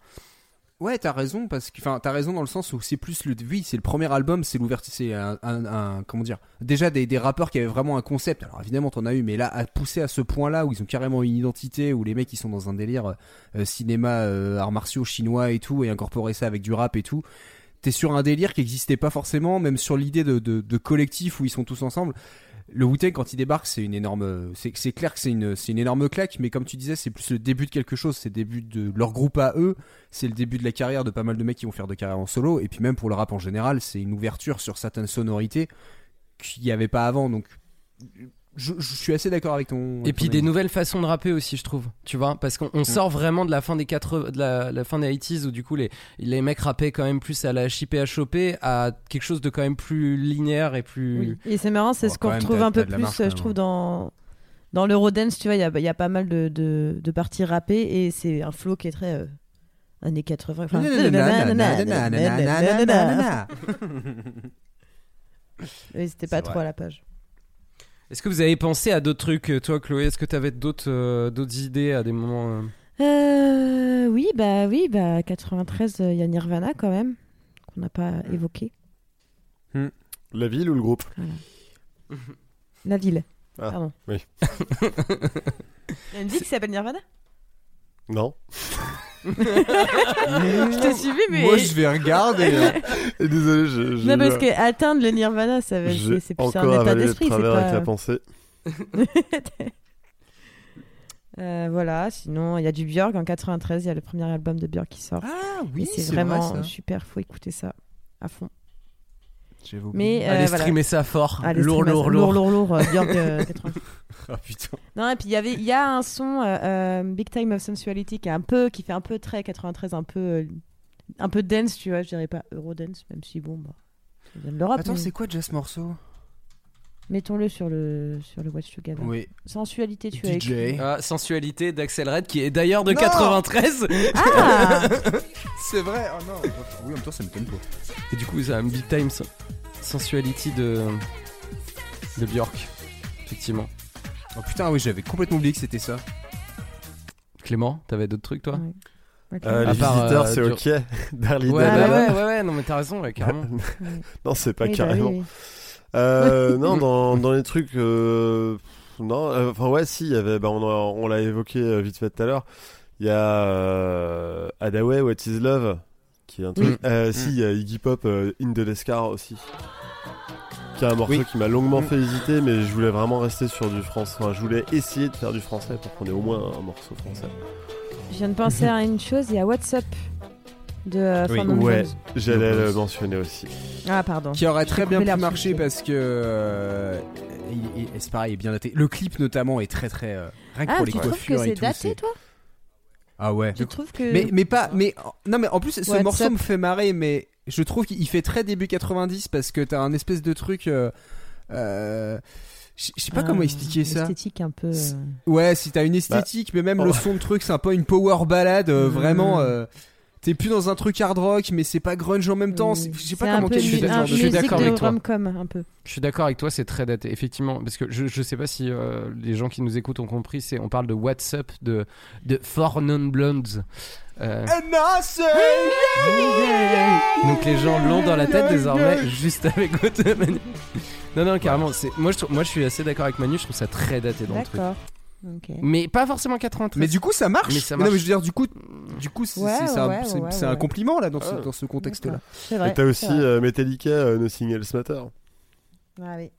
[SPEAKER 9] Ouais, t'as raison parce que, enfin, t'as raison dans le sens où c'est plus le, oui, c'est le premier album, c'est l'ouverture, c'est un, un- un- comment dire, déjà des, des rappeurs qui avaient vraiment un concept. Alors évidemment, t'en as eu, mais là, à pousser à ce point-là où ils ont carrément une identité, où les mecs ils sont dans un délire euh, cinéma, euh, arts martiaux chinois et tout, et incorporer ça avec du rap et tout. T'es sur un délire qui existait pas forcément, même sur l'idée de, collectif où ils sont tous ensemble. Le Wu-Tang quand il débarque, c'est une énorme, c'est c'est clair que c'est une, c'est une énorme claque, mais comme tu disais, c'est plus le début de quelque chose, c'est le début de leur groupe à eux, c'est le début de la carrière de pas mal de mecs qui vont faire de carrière en solo, et puis même pour le rap en général, c'est une ouverture sur certaines sonorités qu'il n'y avait pas avant, donc je, je suis assez d'accord avec ton.
[SPEAKER 8] Et puis
[SPEAKER 9] ton
[SPEAKER 8] des
[SPEAKER 9] avis.
[SPEAKER 8] nouvelles façons de rapper aussi, je trouve. Tu vois, parce qu'on on sort vraiment de la fin des 80, de la, la fin des 80s où du coup les, les mecs rappaient quand même plus à la chipper à choper à quelque chose de quand même plus linéaire et plus.
[SPEAKER 4] Oui. Et c'est marrant, c'est
[SPEAKER 9] Oh,
[SPEAKER 4] ce qu'on retrouve un peu plus, euh, je trouve, dans, dans l'Eurodance, tu vois, il y a, il y a pas mal de, de, de parties rappées et c'est un flow qui est très euh, années 80. Enfin, c'était pas trop à la page.
[SPEAKER 8] Est-ce que vous avez pensé à d'autres trucs, euh, toi, Chloé? Est-ce que tu avais d'autres euh, d'autres idées à des moments euh?
[SPEAKER 4] Euh, oui, bah oui, bah 93, il y a Nirvana quand même, qu'on n'a pas évoqué.
[SPEAKER 10] La ville ou le groupe?
[SPEAKER 4] La ville.
[SPEAKER 10] Ah,
[SPEAKER 4] Pardon.
[SPEAKER 10] oui.
[SPEAKER 4] Il y a une ville qui s'appelle Nirvana?
[SPEAKER 10] Non.
[SPEAKER 4] Je t'ai suivi, mais.
[SPEAKER 9] Moi, je vais regarder. hein.
[SPEAKER 10] Et Désolé, je- j'ai
[SPEAKER 4] Non, parce que atteindre le Nirvana, ça va. C'est plus un état d'esprit. c'est
[SPEAKER 10] travers avec
[SPEAKER 4] pas-
[SPEAKER 10] la pensée.
[SPEAKER 4] Euh, voilà, sinon il y a du Björk en 93, il y a le premier album de Björk qui sort.
[SPEAKER 9] Ah oui,
[SPEAKER 4] c'est vraiment
[SPEAKER 9] vrai,
[SPEAKER 4] super, faut écouter ça à fond. Mais euh,
[SPEAKER 8] Allez
[SPEAKER 4] voilà.
[SPEAKER 8] streamer ça fort.
[SPEAKER 4] Allez,
[SPEAKER 8] lourd,
[SPEAKER 4] streamer
[SPEAKER 8] lourd,
[SPEAKER 4] ça.
[SPEAKER 8] lourd,
[SPEAKER 4] lourd, lourd, euh, Björk euh, 93.
[SPEAKER 9] Ah putain.
[SPEAKER 4] Non, et puis il y avait, il y a un son euh, Big Time of Sensuality qui est un peu, qui fait un peu très 93, un peu, un peu dance, tu vois. Je dirais pas Eurodance, même si bon, bah, ça vient de l'Europe.
[SPEAKER 9] Attends,
[SPEAKER 4] mais
[SPEAKER 9] c'est quoi déjà ce morceau?
[SPEAKER 4] Mettons-le sur le sur le Watch Together.
[SPEAKER 9] Oui.
[SPEAKER 4] Sensualité, tu as
[SPEAKER 9] DJ.
[SPEAKER 4] écrit.
[SPEAKER 8] Ah, sensualité d'Axel Red qui est d'ailleurs de
[SPEAKER 9] Non
[SPEAKER 8] 93.
[SPEAKER 4] Ah
[SPEAKER 9] C'est vrai. Oh non. Oui, en même temps, ça m'étonne pas.
[SPEAKER 8] Et du coup, ça a un Big Time sen- Sensuality de de Björk. Effectivement.
[SPEAKER 9] Oh putain, oui, j'avais complètement oublié que c'était ça.
[SPEAKER 8] Clément, t'avais d'autres trucs toi?
[SPEAKER 4] Ok.
[SPEAKER 10] Euh, les
[SPEAKER 8] part,
[SPEAKER 10] visiteurs,
[SPEAKER 8] euh,
[SPEAKER 10] c'est
[SPEAKER 8] du-
[SPEAKER 10] ok. Darly
[SPEAKER 8] Ouais,
[SPEAKER 10] Dada.
[SPEAKER 8] ouais, ouais, ouais, non mais t'as raison, ouais, carrément.
[SPEAKER 10] non, c'est pas
[SPEAKER 4] Oui, bah
[SPEAKER 10] carrément.
[SPEAKER 4] oui, oui.
[SPEAKER 10] Euh, non, dans, dans les trucs, euh, non, euh, enfin ouais, si, il y avait, bah, on, l'a évoqué euh, vite fait tout à l'heure. Il y a euh, Adaway, What Is Love, qui est un truc. Euh,
[SPEAKER 9] Mm.
[SPEAKER 10] Si, il y a Iggy Pop, euh, In the Lescar aussi, qui est un morceau
[SPEAKER 9] Oui.
[SPEAKER 10] qui m'a longuement
[SPEAKER 9] Mm.
[SPEAKER 10] fait hésiter, mais je voulais vraiment rester sur du français. Enfin, je voulais essayer de faire du français pour qu'on ait au moins un morceau français.
[SPEAKER 4] Je viens de penser à une chose, il y a WhatsApp de euh,
[SPEAKER 9] Oui.
[SPEAKER 10] Ouais, j'allais
[SPEAKER 9] Je
[SPEAKER 10] le mentionner aussi.
[SPEAKER 4] Ah, pardon.
[SPEAKER 9] Qui aurait très bien pu marcher parce que. euh, c'est pareil, il est bien daté. Le clip notamment est très très. euh, rien que
[SPEAKER 4] Ah,
[SPEAKER 9] pour
[SPEAKER 4] tu
[SPEAKER 9] les
[SPEAKER 4] trouves que c'est daté, toi?
[SPEAKER 9] Ah ouais.
[SPEAKER 4] Tu trouves que.
[SPEAKER 9] Mais, mais pas. Mais, non, mais en plus, ce morceau me fait marrer, mais je trouve qu'il fait très début 90 parce que t'as un espèce de truc. euh, euh, je je sais pas
[SPEAKER 4] Ah,
[SPEAKER 9] comment expliquer ça.
[SPEAKER 4] Esthétique un peu. euh,
[SPEAKER 9] Ouais, si t'as une esthétique, mais même
[SPEAKER 10] oh.
[SPEAKER 9] le son de truc, c'est un peu une power ballade, euh,
[SPEAKER 4] Mm.
[SPEAKER 9] vraiment. T'es plus dans un truc hard rock, mais c'est pas grunge en même temps. c'est- Je sais pas
[SPEAKER 4] un
[SPEAKER 9] comment de
[SPEAKER 8] je suis
[SPEAKER 4] musique
[SPEAKER 8] d'accord avec toi.
[SPEAKER 4] un peu.
[SPEAKER 8] Je suis d'accord avec toi, c'est très daté, effectivement, parce que je, je sais pas si euh, les gens qui nous écoutent ont compris, c'est on parle de WhatsApp de de Four Non Blondes. Euh,
[SPEAKER 9] And I say,
[SPEAKER 8] donc les gens l'ont dans la tête désormais, juste avec Manu. Non non carrément, c'est moi je trouve- moi je suis assez d'accord avec Manu, je trouve ça très daté dans le truc.
[SPEAKER 4] D'accord. Ok.
[SPEAKER 8] Mais pas forcément 93.
[SPEAKER 9] Mais du coup, ça marche.
[SPEAKER 8] Mais ça
[SPEAKER 9] non, mais
[SPEAKER 8] marche.
[SPEAKER 9] je veux dire, du coup, du coup, c'est
[SPEAKER 4] Ouais, ouais, ouais,
[SPEAKER 9] un compliment là dans ce,
[SPEAKER 10] Ah.
[SPEAKER 9] dans ce contexte-là.
[SPEAKER 10] Et t'as aussi euh, Metallica, euh, Nothing Else Matter.
[SPEAKER 4] Ah oui.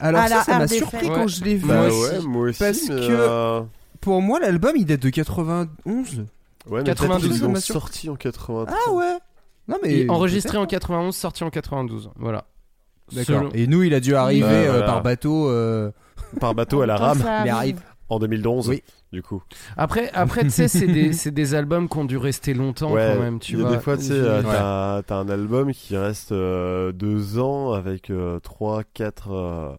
[SPEAKER 9] Alors
[SPEAKER 4] Ah,
[SPEAKER 9] ça, ça m'a surpris
[SPEAKER 8] Ouais.
[SPEAKER 9] quand je l'ai vu.
[SPEAKER 10] Bah
[SPEAKER 8] aussi.
[SPEAKER 10] ouais, moi aussi.
[SPEAKER 9] Parce
[SPEAKER 10] mais,
[SPEAKER 9] que-
[SPEAKER 10] euh,
[SPEAKER 9] Pour moi, l'album il date de 91.
[SPEAKER 10] Ouais, mais
[SPEAKER 8] 92,
[SPEAKER 10] peut-être qu'ils l'ont sorti en 93.
[SPEAKER 9] Ah ouais. Non mais
[SPEAKER 8] enregistré en 91, sorti en 92. Voilà.
[SPEAKER 9] D'accord.
[SPEAKER 8] Selon-
[SPEAKER 9] Et nous, il a dû arriver
[SPEAKER 10] Bah,
[SPEAKER 9] euh,
[SPEAKER 10] voilà.
[SPEAKER 9] par bateau. euh,
[SPEAKER 10] Par bateau à la rame
[SPEAKER 9] Il
[SPEAKER 4] arrive.
[SPEAKER 10] En 2011.
[SPEAKER 9] Oui.
[SPEAKER 10] Du coup.
[SPEAKER 8] Après, après tu sais, c'est des, c'est des albums qui ont dû rester longtemps
[SPEAKER 10] ouais,
[SPEAKER 8] quand même, tu
[SPEAKER 10] il y a
[SPEAKER 8] vois.
[SPEAKER 10] des fois, tu sais, euh,
[SPEAKER 9] Ouais.
[SPEAKER 10] t'as t'as un album qui reste euh, deux ans avec euh, trois, quatre, euh,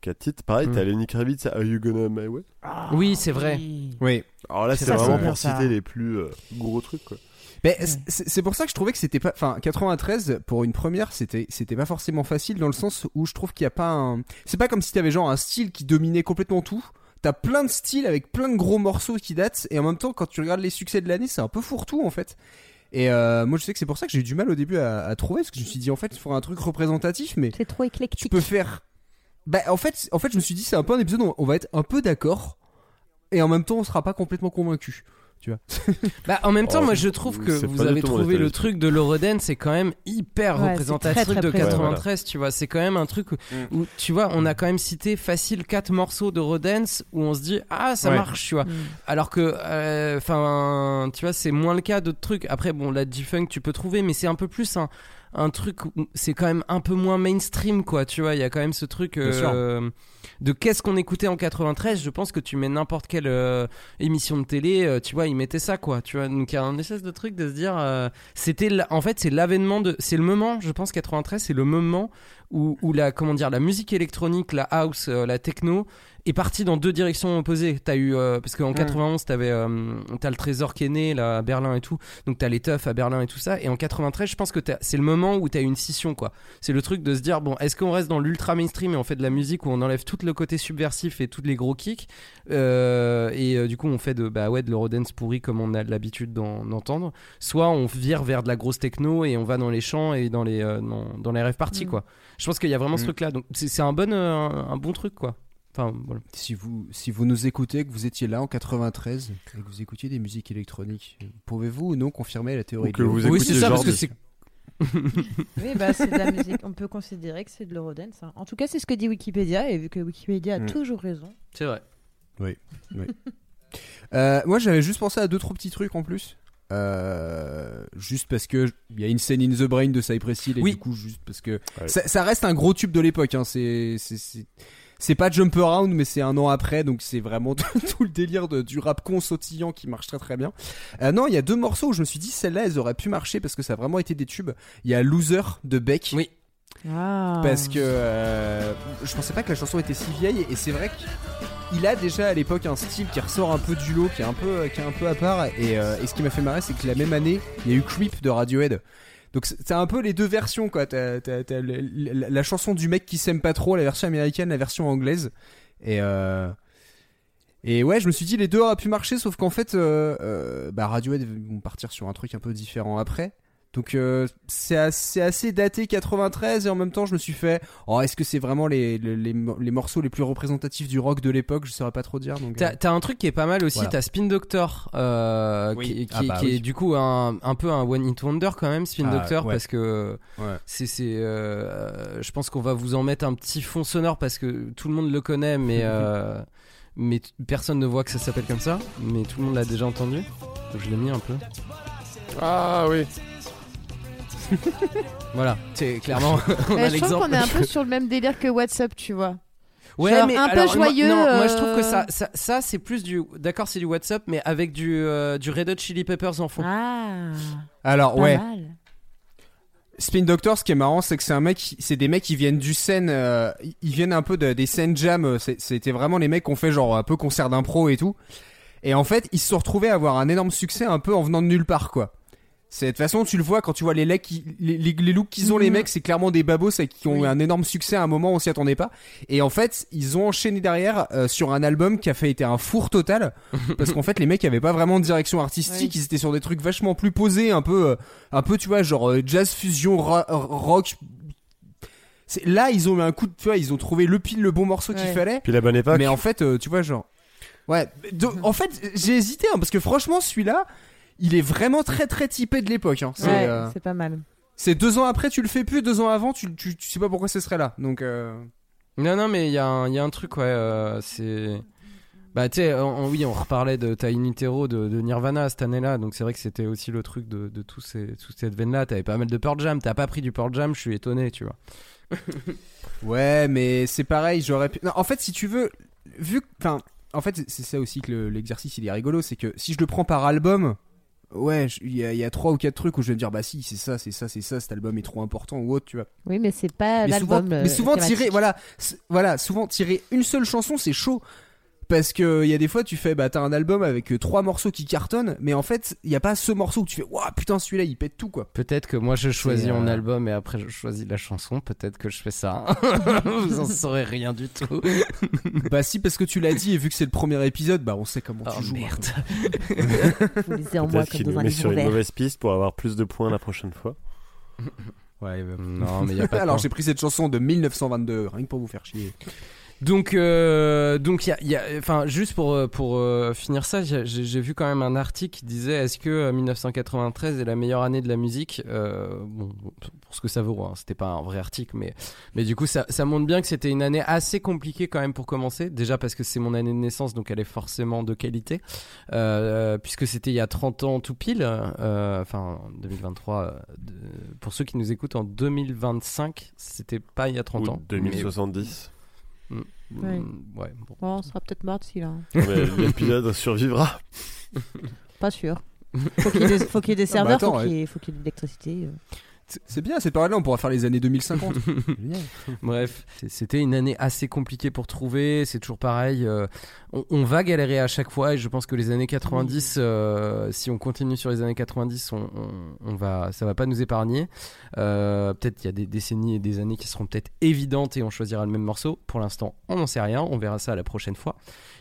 [SPEAKER 10] quatre titres. Pareil,
[SPEAKER 8] Mm.
[SPEAKER 10] t'as Lenny Kravitz, Are You Gonna My Way?
[SPEAKER 8] Oui, c'est vrai.
[SPEAKER 9] Oui.
[SPEAKER 10] Alors là,
[SPEAKER 8] C'est
[SPEAKER 10] vraiment
[SPEAKER 8] c'est
[SPEAKER 10] pour
[SPEAKER 4] ça.
[SPEAKER 10] citer les plus euh, gros trucs, quoi.
[SPEAKER 9] Mais c'est pour ça que je trouvais que c'était pas. Enfin, 93 pour une première, c'était c'était pas forcément facile dans le sens où je trouve qu'il y a pas un. C'est pas comme si t'avais genre un style qui dominait complètement tout. T'as plein de styles avec plein de gros morceaux qui datent et en même temps, quand tu regardes les succès de l'année, c'est un peu fourre-tout en fait. Et euh, moi, je sais que c'est pour ça que j'ai eu du mal au début à, à trouver parce que je me suis dit en fait, il faudrait un truc représentatif, mais
[SPEAKER 4] C'est trop
[SPEAKER 9] tu
[SPEAKER 4] éclectique.
[SPEAKER 9] peux faire. Bah, en fait, en fait, je me suis dit c'est un peu un épisode où on va être un peu d'accord et en même temps, on sera pas complètement convaincu. Tu vois.
[SPEAKER 8] Bah, en même temps,
[SPEAKER 10] Oh,
[SPEAKER 8] moi je trouve que vous avez trouvé le truc de l'Eurodance, c'est quand même hyper
[SPEAKER 4] Ouais,
[SPEAKER 8] représentatif
[SPEAKER 4] très, très
[SPEAKER 8] de
[SPEAKER 4] présent.
[SPEAKER 8] 93, tu vois. C'est quand même un truc où, où, tu vois, on a quand même cité facile quatre morceaux d'Eurodance où on se dit, ah, ça
[SPEAKER 9] Ouais.
[SPEAKER 8] marche, tu vois.
[SPEAKER 4] Mm.
[SPEAKER 8] Alors que, euh, enfin, tu vois, c'est moins le cas d'autres trucs. Après, bon, la G-Funk, tu peux trouver, mais c'est un peu plus un, un truc, c'est quand même un peu moins mainstream, quoi. Tu vois, il y a quand même ce truc euh, de qu'est-ce qu'on écoutait en 93. Je pense que tu mets n'importe quelle euh, émission de télé, euh, tu vois, ils mettaient ça, quoi. Tu vois, donc il y a un espèce de truc de se dire, c'était, en fait, c'est l'avènement de, c'est le moment, je pense, 93, c'est le moment où, où la, comment dire, la musique électronique, la house, la techno est parti dans deux directions opposées. T'as eu euh, parce qu'en
[SPEAKER 9] Ouais.
[SPEAKER 8] 91 t'avais euh, t'as le Trésor qui est né là à Berlin et tout, donc t'as les teufs à Berlin et tout ça. Et en 93, je pense que c'est le moment où t'as une scission quoi. C'est le truc de se dire bon, est-ce qu'on reste dans l'ultra mainstream et on fait de la musique où on enlève tout le côté subversif et tous les gros kicks euh, et du coup on fait de bah ouais de l'eurodance pourri comme on a l'habitude d'en d'entendre. Soit on vire vers de la grosse techno et on va dans les champs et dans les dans, dans les rêves parties
[SPEAKER 9] Mm.
[SPEAKER 8] quoi. Je pense qu'il y a vraiment ce
[SPEAKER 9] Mm.
[SPEAKER 8] truc là. Donc c'est un bon un bon truc quoi. Enfin voilà.
[SPEAKER 9] Si vous, si vous nous écoutez, que vous étiez là en 93 et que vous écoutiez des musiques électroniques, pouvez-vous ou non confirmer la théorie
[SPEAKER 10] Ou que
[SPEAKER 9] de
[SPEAKER 10] vous
[SPEAKER 8] Oui, c'est ça parce que c'est
[SPEAKER 4] Oui, bah, c'est de la musique. On peut considérer que c'est de l'eurodance. hein. En tout cas, c'est ce que dit Wikipédia, et vu que Wikipédia a
[SPEAKER 9] Mm.
[SPEAKER 4] toujours raison.
[SPEAKER 8] c'est vrai.
[SPEAKER 9] Oui, oui. Euh, moi, j'avais juste pensé à deux trois petits trucs en plus. Euh, juste parce que il y a une scène in the brain de Cypress Hill et
[SPEAKER 8] Oui.
[SPEAKER 9] du coup juste parce que
[SPEAKER 10] Ouais.
[SPEAKER 9] ça, ça reste un gros tube de l'époque. Hein. C'est c'est- pas Jump Around mais c'est un an après donc c'est vraiment tout le délire de, du rap con sautillant qui marche très très bien. Euh, non, il y a deux morceaux où je me suis dit celles-là elles auraient pu marcher parce que ça a vraiment été des tubes. Il y a Loser de Beck.
[SPEAKER 8] Oui.
[SPEAKER 4] Ah.
[SPEAKER 9] Parce que euh, je pensais pas que la chanson était si vieille et c'est vrai qu'il a déjà à l'époque un style qui ressort un peu du lot, qui est un peu, qui est un peu à part. Et, euh, et ce qui m'a fait marrer, c'est que la même année, il y a eu Creep de Radiohead. Donc c'est un peu les deux versions quoi. T'as, la chanson du mec qui s'aime pas trop, la version américaine, la version anglaise. Et euh, et ouais, je me suis dit les deux auraient pu marcher, sauf qu'en fait, euh, euh, bah Radiohead vont partir sur un truc un peu différent après. Donc euh, c'est assez, assez daté 93 et en même temps je me suis fait oh est-ce que c'est vraiment les, les, les mo- les morceaux les plus représentatifs du rock de l'époque? Je saurais pas trop dire donc
[SPEAKER 8] T'as
[SPEAKER 9] euh,
[SPEAKER 8] t'as un truc qui est pas mal aussi,
[SPEAKER 9] Voilà.
[SPEAKER 8] t'as Spin Doctor, euh,
[SPEAKER 9] Oui.
[SPEAKER 8] qui, qui-
[SPEAKER 9] Ah bah
[SPEAKER 8] qui
[SPEAKER 9] oui.
[SPEAKER 8] est du coup un, un peu un one hit wonder quand même, Spin
[SPEAKER 9] Ah,
[SPEAKER 8] Doctor,
[SPEAKER 9] ouais.
[SPEAKER 8] parce que
[SPEAKER 9] Ouais.
[SPEAKER 8] c'est, c'est, euh, je pense qu'on va vous en mettre un petit fond sonore parce que tout le monde le connaît, mais euh, mais personne ne voit que ça s'appelle comme ça, mais tout le monde l'a déjà entendu, donc je l'ai mis un peu.
[SPEAKER 10] Ah oui.
[SPEAKER 8] Voilà, c'est clairement on
[SPEAKER 4] Mais
[SPEAKER 8] a
[SPEAKER 4] je trouve qu'on est un peu sur le même délire que WhatsApp, tu vois.
[SPEAKER 8] Ouais,
[SPEAKER 4] Genre
[SPEAKER 8] mais
[SPEAKER 4] un peu
[SPEAKER 8] alors, moi-
[SPEAKER 4] joyeux,
[SPEAKER 8] non, moi je trouve que
[SPEAKER 4] euh,
[SPEAKER 8] ça, ça, ça, c'est plus du. D'accord, c'est du WhatsApp, mais avec du, euh, du Red Hot Chili Peppers en fond.
[SPEAKER 4] Ah.
[SPEAKER 9] alors
[SPEAKER 4] Pas
[SPEAKER 9] ouais
[SPEAKER 4] mal.
[SPEAKER 9] Spin Doctor ce qui est marrant c'est que c'est un mec qui- c'est des mecs qui viennent du scène euh, ils viennent un peu de- des scènes jam c'est- c'était vraiment les mecs qui ont fait genre un peu concert d'impro et tout et en fait ils se sont retrouvés à avoir un énorme succès un peu en venant de nulle part quoi c'est de toute façon tu le vois quand tu vois les lecs qui- les, les, les looks qu'ils ont les
[SPEAKER 4] Mhm.
[SPEAKER 9] mecs c'est clairement des babos c'est qui ont
[SPEAKER 4] Oui.
[SPEAKER 9] eu un énorme succès à un moment où on s'y attendait pas et en fait ils ont enchaîné derrière euh, sur un album qui a fait été un four total parce qu'en fait les mecs avaient pas vraiment de direction artistique
[SPEAKER 4] Oui.
[SPEAKER 9] ils étaient sur des trucs vachement plus posés un peu euh, un peu tu vois genre euh, jazz fusion ra- euh, rock c'est là ils ont eu un coup de tu vois ils ont trouvé le pile le bon morceau qu'il fallait
[SPEAKER 10] Puis la bonne époque.
[SPEAKER 9] mais en fait euh, tu vois genre ouais en fait j'ai hésité hein, parce que franchement celui-là il est vraiment très très typé de l'époque hein. c'est
[SPEAKER 4] Ouais,
[SPEAKER 9] euh,
[SPEAKER 4] c'est pas mal.
[SPEAKER 9] c'est deux ans après tu le fais plus deux ans avant tu, tu, tu sais pas pourquoi ce serait là donc euh,
[SPEAKER 8] Non, non, mais il y, a un- il y a un truc, ouais, euh, c'est. Bah, tu sais, oui, on reparlait de Tiny Terror de, de Nirvana cette année-là, donc c'est vrai que c'était aussi le truc de, de tous ces, toute cette veine-là. T'avais pas mal de Pearl Jam, t'as pas pris du Pearl Jam, je suis étonné, tu vois.
[SPEAKER 9] Ouais, mais c'est pareil, j'aurais pu. Non, en fait, si tu veux, vu que. Enfin, en fait, c'est ça aussi que le- l'exercice il est rigolo, c'est que si je le prends par album, ouais, il y, a- il y a trois ou quatre trucs où je vais me dire, bah si, c'est ça, c'est ça, c'est ça, cet album est trop important ou autre, tu vois.
[SPEAKER 4] Oui, mais c'est pas
[SPEAKER 9] mais souvent,
[SPEAKER 4] l'album. euh,
[SPEAKER 9] mais souvent
[SPEAKER 4] thématique.
[SPEAKER 9] tirer, voilà, voilà, souvent tirer une seule chanson, c'est chaud. Parce que il y a des fois tu fais bah t'as un album avec euh, trois morceaux qui cartonnent mais en fait il y a pas ce morceau où tu fais waouh putain celui-là il pète tout quoi.
[SPEAKER 8] Peut-être que moi je choisis mon
[SPEAKER 9] euh,
[SPEAKER 8] album et après je choisis la chanson, peut-être que je fais ça. Vous en saurez rien du tout.
[SPEAKER 9] bah si parce que tu l'as dit et vu que c'est le premier épisode bah on sait comment
[SPEAKER 8] Oh
[SPEAKER 9] tu joues.
[SPEAKER 8] merde.
[SPEAKER 4] Vous lisez en moi comme dans un
[SPEAKER 10] met sur une mauvaise piste pour avoir plus de points la prochaine fois.
[SPEAKER 9] Ouais, bah,
[SPEAKER 8] Non, mais y a pas de
[SPEAKER 9] Alors j'ai pris cette chanson de 1922 rien que pour vous faire chier.
[SPEAKER 8] Donc, euh, donc y a, y a- enfin, juste pour euh, pour euh, finir ça, j'ai vu quand même un article qui disait est-ce que euh, 1993 est la meilleure année de la musique? Euh, Bon, pour ce que ça vaut, hein, c'était pas un vrai article, mais mais du coup ça, ça montre bien que c'était une année assez compliquée quand même pour commencer. Déjà parce que c'est mon année de naissance, donc elle est forcément de qualité, puisque c'était il y a 30 ans tout pile, enfin 2023. euh, de- pour ceux qui nous écoutent en 2025, c'était pas il y a 30
[SPEAKER 10] Ou
[SPEAKER 8] ans.
[SPEAKER 10] 2070.
[SPEAKER 8] mais-
[SPEAKER 4] Ouais.
[SPEAKER 8] Ouais, bon.
[SPEAKER 4] Bon, on sera peut-être mort d'ici là.
[SPEAKER 10] Mais L'épisode survivra.
[SPEAKER 4] Pas sûr. Faut qu'il y ait des, faut qu'il y ait des
[SPEAKER 9] Ah bah
[SPEAKER 4] serveurs,
[SPEAKER 9] attends,
[SPEAKER 4] faut qu'il y
[SPEAKER 9] ouais.
[SPEAKER 4] ait, faut qu'il y ait de l'électricité. euh.
[SPEAKER 9] C'est bien, cette période-là, on pourra faire les années 2050. Génial.
[SPEAKER 8] Bref, c'est- c'était une année assez compliquée pour trouver. C'est toujours pareil. euh, on, on va galérer à chaque fois et je pense que les années 90, euh, si on continue sur les années 90, on, on- on va, ça va pas nous épargner. Euh, peut-être il y a des décennies et des années qui seront peut-être évidentes et on choisira le même morceau. Pour l'instant, on n'en sait rien. On verra ça la prochaine fois.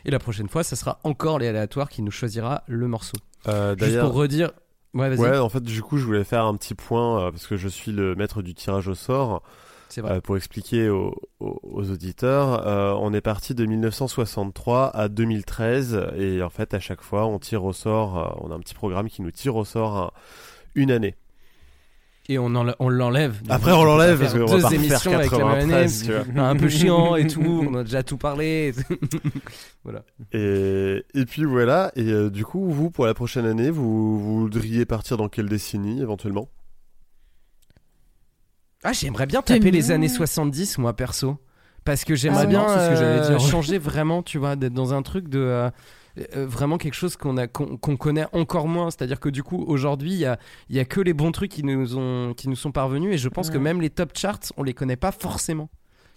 [SPEAKER 8] Et la prochaine fois, ça sera encore les aléatoires qui nous choisira le morceau.
[SPEAKER 10] Euh,
[SPEAKER 8] Juste pour redire. Ouais, vas-y.
[SPEAKER 10] Ouais, en fait, du coup, je voulais faire un petit point euh, parce que je suis le maître du tirage au sort.
[SPEAKER 8] C'est vrai.
[SPEAKER 10] Euh, pour expliquer aux, aux- aux auditeurs, euh, on est parti de 1963 à 2013 et en fait, à chaque fois, on tire au sort. on a un petit programme qui nous tire au sort euh, une année.
[SPEAKER 8] Et on, on l'enlève.
[SPEAKER 10] Après, on l'enlève, parce qu'on va
[SPEAKER 8] deux
[SPEAKER 10] pas refaire
[SPEAKER 8] émissions avec la même année,
[SPEAKER 10] 93, tu vois.
[SPEAKER 8] c'est un peu chiant et tout. On a déjà tout parlé. voilà.
[SPEAKER 10] Et, et puis voilà. Et euh, du coup, vous, pour la prochaine année, vous, vous voudriez partir dans quelle décennie éventuellement?
[SPEAKER 8] Ah, j'aimerais bien taper les années 70, moi, perso. Parce que j'aimerais
[SPEAKER 9] Ah ouais.
[SPEAKER 8] bien
[SPEAKER 9] Non, c'est ce que j'allais
[SPEAKER 8] euh,
[SPEAKER 9] dire.
[SPEAKER 8] changer vraiment, tu vois, d'être dans un truc de. euh, euh, vraiment quelque chose qu'on a qu'on connaît encore moins c'est à dire que du coup aujourd'hui il y a y a que les bons trucs qui nous ont qui nous sont parvenus et je pense que même les top charts on les connaît pas forcément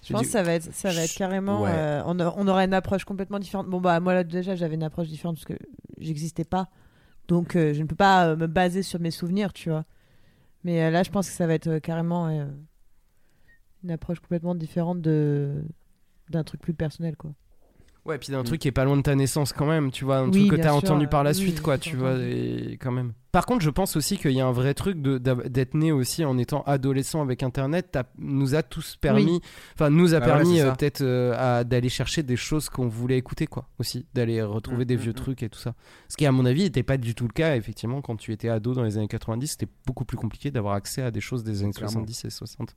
[SPEAKER 4] Je pense que ça va être, ça va être carrément.
[SPEAKER 8] Ouais.
[SPEAKER 4] euh, on, a- on aura une approche complètement différente. Bon, bah, moi, là, déjà, j'avais une approche différente parce que j'existais pas. Donc, euh, je ne peux pas euh, me baser sur mes souvenirs, tu vois. Mais là, je pense que ça va être carrément une approche complètement différente de d'un truc plus personnel, quoi.
[SPEAKER 8] Ouais, puis d'un truc qui est pas loin de ta naissance quand même, tu vois, un
[SPEAKER 4] Oui,
[SPEAKER 8] truc que t'as entendu par la
[SPEAKER 4] oui,
[SPEAKER 8] suite, quoi, tu vois, et quand même. Par contre, je pense aussi qu'il y a un vrai truc d'être né aussi en étant adolescent avec Internet, nous a tous permis,
[SPEAKER 9] Oui.
[SPEAKER 8] enfin, nous a
[SPEAKER 9] voilà,
[SPEAKER 8] permis euh, peut-être euh, d'aller chercher des choses qu'on voulait écouter, quoi, aussi, d'aller retrouver
[SPEAKER 9] Mm,
[SPEAKER 8] des
[SPEAKER 9] mm,
[SPEAKER 8] vieux
[SPEAKER 9] mm.
[SPEAKER 8] trucs et tout ça. Ce qui, à mon avis, n'était pas du tout le cas, effectivement, quand tu étais ado dans les années 90, c'était beaucoup plus compliqué d'avoir accès à des choses des années
[SPEAKER 9] Clairement.
[SPEAKER 8] 70 et 60.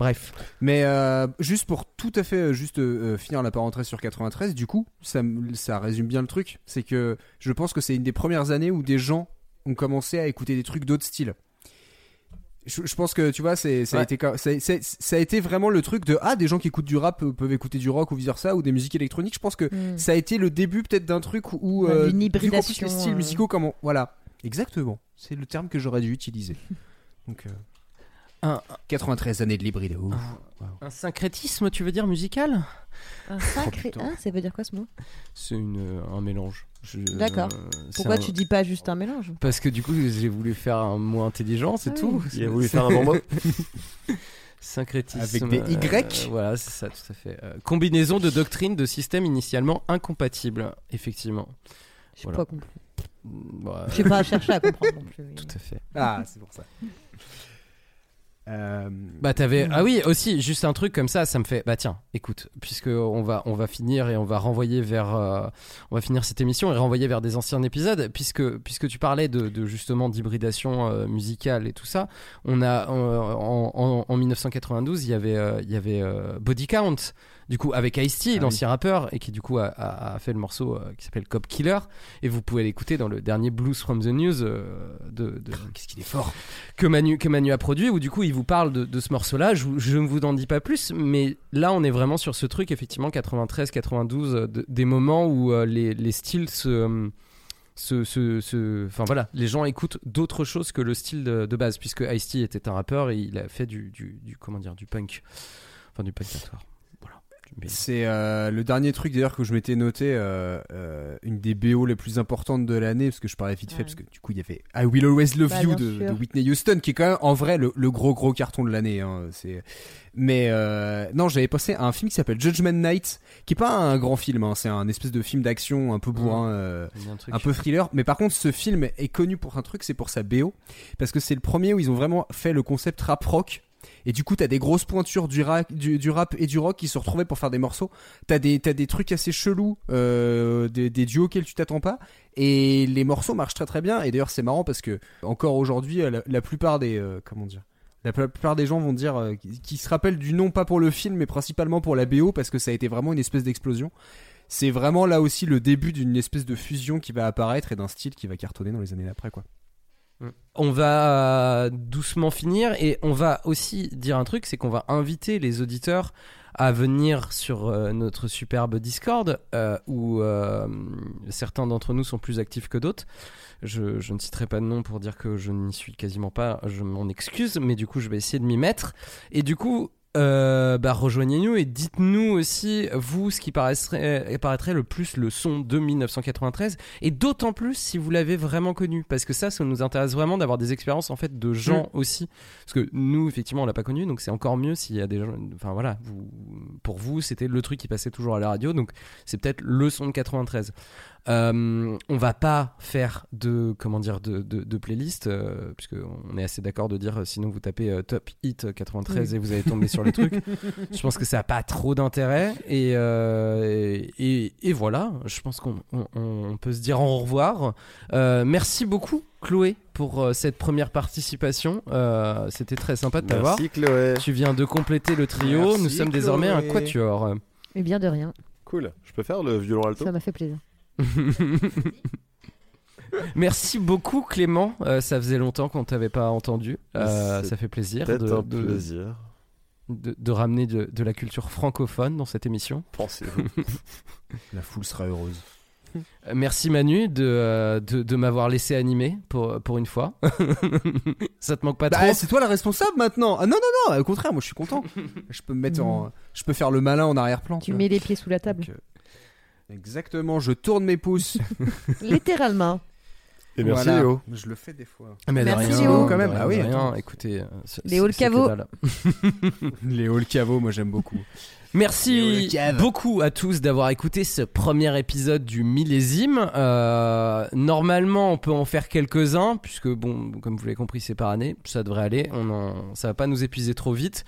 [SPEAKER 8] Bref.
[SPEAKER 9] Mais euh, juste pour tout à fait euh, juste euh, finir la parenthèse sur 93, du coup, ça, ça résume bien le truc. C'est que je pense que c'est une des premières années où des gens ont commencé à écouter des trucs d'autres styles. Je, je pense que tu vois, c'est, ça, a été, ça, ça- ça a été vraiment le truc de ah, des gens qui écoutent du rap peuvent écouter du rock ou vice versa ou des musiques électroniques. Je pense que
[SPEAKER 4] Mm.
[SPEAKER 9] ça a été le début peut-être d'un truc où
[SPEAKER 4] Ouais,
[SPEAKER 9] euh, qu'en plus,
[SPEAKER 4] hybridation,
[SPEAKER 9] les styles musicaux, comment voilà, exactement, c'est le terme que j'aurais dû utiliser. Donc euh,
[SPEAKER 8] Un-
[SPEAKER 9] 93 années de l'hybride. Ouh.
[SPEAKER 8] Un syncrétisme, tu veux dire, musical?
[SPEAKER 4] Un sacré.
[SPEAKER 9] putain.
[SPEAKER 4] Hein, ça veut dire quoi ce mot?
[SPEAKER 8] C'est une, euh, un mélange.
[SPEAKER 4] D'accord.
[SPEAKER 8] euh,
[SPEAKER 4] Pourquoi
[SPEAKER 8] un-
[SPEAKER 4] tu dis pas juste un mélange?
[SPEAKER 8] Parce que du coup, j'ai voulu faire un mot intelligent, c'est
[SPEAKER 4] Ah
[SPEAKER 8] tout.
[SPEAKER 4] oui.
[SPEAKER 10] Il a voulu faire un bon mot.
[SPEAKER 8] Syncrétisme.
[SPEAKER 9] Avec des
[SPEAKER 8] euh,
[SPEAKER 9] Y
[SPEAKER 8] Voilà, c'est ça, tout à fait. Euh, combinaison de doctrines de systèmes initialement incompatibles, effectivement.
[SPEAKER 4] J'ai
[SPEAKER 8] Voilà.
[SPEAKER 4] pas compris.
[SPEAKER 8] Bah,
[SPEAKER 4] J'ai pas cherché à comprendre non plus.
[SPEAKER 8] Tout à fait.
[SPEAKER 9] Ah, c'est pour ça. Euh,
[SPEAKER 8] Bah t'avais ah oui aussi juste un truc comme ça ça me fait bah tiens écoute puisque on va on va finir et on va renvoyer vers euh, on va finir cette émission et renvoyer vers des anciens épisodes puisque puisque tu parlais de, de justement d'hybridation euh, musicale et tout ça on a en, en, en 1992 il y avait il y avait Body Count du coup avec Ice-T
[SPEAKER 9] Ah
[SPEAKER 8] l'ancien rappeur et qui du coup a, a- a fait le morceau qui s'appelle Cop Killer et vous pouvez l'écouter dans le dernier Blues from the News de, de
[SPEAKER 9] Qu'est-ce qu'il est fort.
[SPEAKER 8] que Manu, que Manu a produit, où du coup il vous parle de, ce morceau-là. Je, vous- je ne vous en dis pas plus, mais là on est vraiment sur ce truc, effectivement, 93, 92, euh, de- des moments où euh, les, les styles se. euh, se, enfin voilà, les gens écoutent d'autres choses que le style de, base, puisque Ice-T était un rappeur et il a fait du, comment dire, du punk, enfin du punkatoire. Mais-
[SPEAKER 9] C'est euh, le dernier truc d'ailleurs que je m'étais noté, euh, euh, une des BO les plus importantes de l'année, parce que je parlais vite fait,
[SPEAKER 4] Ouais.
[SPEAKER 9] parce que du coup il y avait I Will Always Love
[SPEAKER 4] Bah,
[SPEAKER 9] You de, Whitney Houston, qui est quand même en vrai le, le gros gros carton de l'année. Hein, c'est... Mais euh, non, j'avais passé un film qui s'appelle Judgment Night, qui est pas un grand film, hein, c'est un espèce de film d'action un peu bourrin. euh,
[SPEAKER 8] un
[SPEAKER 9] peu thriller. Mais par contre, ce film est connu pour un truc, c'est pour sa BO. Parce que c'est le premier où ils ont vraiment fait le concept rap rock. Et du coup, t'as des grosses pointures du, ra- du, du rap et du rock qui se retrouvaient pour faire des morceaux. T'as des, trucs assez chelous, euh, des, duos auxquels tu t'attends pas. Et les morceaux marchent très très bien. Et d'ailleurs, c'est marrant parce que, encore aujourd'hui, la, la plupart des. euh, comment dire la plupart des gens vont dire euh, qui se rappellent du nom pas pour le film mais principalement pour la BO parce que ça a été vraiment une espèce d'explosion. C'est vraiment là aussi le début d'une espèce de fusion qui va apparaître et d'un style qui va cartonner dans les années d'après quoi.
[SPEAKER 8] On va euh, doucement finir et on va aussi dire un truc, c'est qu'on va inviter les auditeurs à venir sur euh, notre superbe Discord euh, où certains d'entre nous sont plus actifs que d'autres. Je, je ne citerai pas de nom pour dire que je n'y suis quasiment pas, je m'en excuse, mais du coup je vais essayer de m'y mettre. Et du coup, euh, bah, rejoignez-nous et dites-nous aussi, vous, ce qui paraîtrait, paraîtrait le plus le son de 1993, et d'autant plus si vous l'avez vraiment connu, parce que ça, ça nous intéresse vraiment d'avoir des expériences en fait de gens aussi, parce que nous, effectivement, on l'a pas connu, donc c'est encore mieux s'il y a des gens, enfin voilà, vous, pour vous, c'était le truc qui passait toujours à la radio, donc c'est peut-être le son de 93. Euh, on va pas faire de comment dire de, de, de playlist euh, puisque on est assez d'accord de dire euh, sinon vous tapez euh, top hit 93
[SPEAKER 4] Oui.
[SPEAKER 8] et vous allez tomber sur les trucs. Je pense que ça a pas trop d'intérêt et, euh, et et voilà. Je pense qu'on on, on peut se dire au revoir. Euh, merci beaucoup Chloé pour euh, cette première participation. Euh, C'était très sympa de t'avoir.
[SPEAKER 10] Merci Chloé.
[SPEAKER 8] Tu viens de compléter le trio.
[SPEAKER 10] Merci,
[SPEAKER 8] Nous sommes désormais un quatuor.
[SPEAKER 4] Et bien de rien.
[SPEAKER 10] Cool. Je peux faire le violon alto?
[SPEAKER 4] Ça m'a fait plaisir.
[SPEAKER 8] Merci beaucoup Clément, Euh, ça faisait longtemps qu'on t'avait pas entendu, Euh, ça fait plaisir de,
[SPEAKER 10] un
[SPEAKER 8] de-
[SPEAKER 10] plaisir.
[SPEAKER 8] de- de ramener de, de la culture francophone dans cette émission.
[SPEAKER 10] Pensez-vous.
[SPEAKER 9] La foule sera heureuse.
[SPEAKER 8] Euh, Merci Manu de, de, de m'avoir laissé animer pour, pour une fois. ça te manque pas
[SPEAKER 9] Bah,
[SPEAKER 8] trop
[SPEAKER 9] c'est toi la responsable maintenant. Ah non non non, au contraire, moi je suis content. je peux me mettre en, je peux faire le malin en arrière-plan.
[SPEAKER 4] Tu mets les pieds sous la table.
[SPEAKER 9] Donc, euh, Exactement, je tourne mes pouces.
[SPEAKER 4] Littéralement.
[SPEAKER 10] Et merci
[SPEAKER 9] Voilà.
[SPEAKER 10] Léo.
[SPEAKER 9] Je le fais des fois.
[SPEAKER 8] Mais de
[SPEAKER 4] Merci,
[SPEAKER 8] rien,
[SPEAKER 4] Léo.
[SPEAKER 9] quand même. Ah oui,
[SPEAKER 8] rien, écoutez. euh,
[SPEAKER 4] Léo le caveau.
[SPEAKER 9] Les hall cavo, moi j'aime beaucoup.
[SPEAKER 8] Merci beaucoup à tous d'avoir écouté ce premier épisode du millésime. Euh, normalement, on peut en faire quelques-uns, puisque, bon, comme vous l'avez compris, c'est par année. Ça devrait aller. On en... Ça va pas nous épuiser trop vite.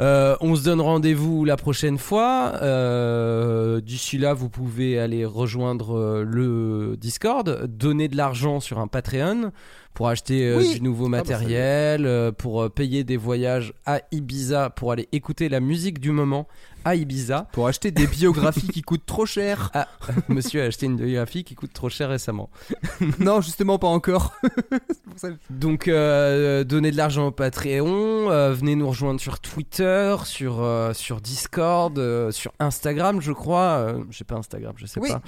[SPEAKER 8] Euh, on se donne rendez-vous la prochaine fois. Euh, D'ici là, vous pouvez aller rejoindre le Discord, donner de l'argent sur un Patreon pour acheter euh,
[SPEAKER 9] Oui.
[SPEAKER 8] du nouveau
[SPEAKER 10] bah, y est.
[SPEAKER 8] matériel, euh, pour euh, payer des voyages à Ibiza, pour aller écouter la musique du moment à Ibiza.
[SPEAKER 9] Pour acheter des biographies qui coûtent trop cher.
[SPEAKER 8] Ah, monsieur a acheté une biographie qui coûte trop cher récemment.
[SPEAKER 9] non, justement pas encore. Pour ça
[SPEAKER 8] Donc, euh, donnez de l'argent au Patreon, euh, venez nous rejoindre sur Twitter, sur, euh, sur Discord, sur Instagram, je crois. Sais pas Instagram, je sais
[SPEAKER 9] Oui.
[SPEAKER 8] pas.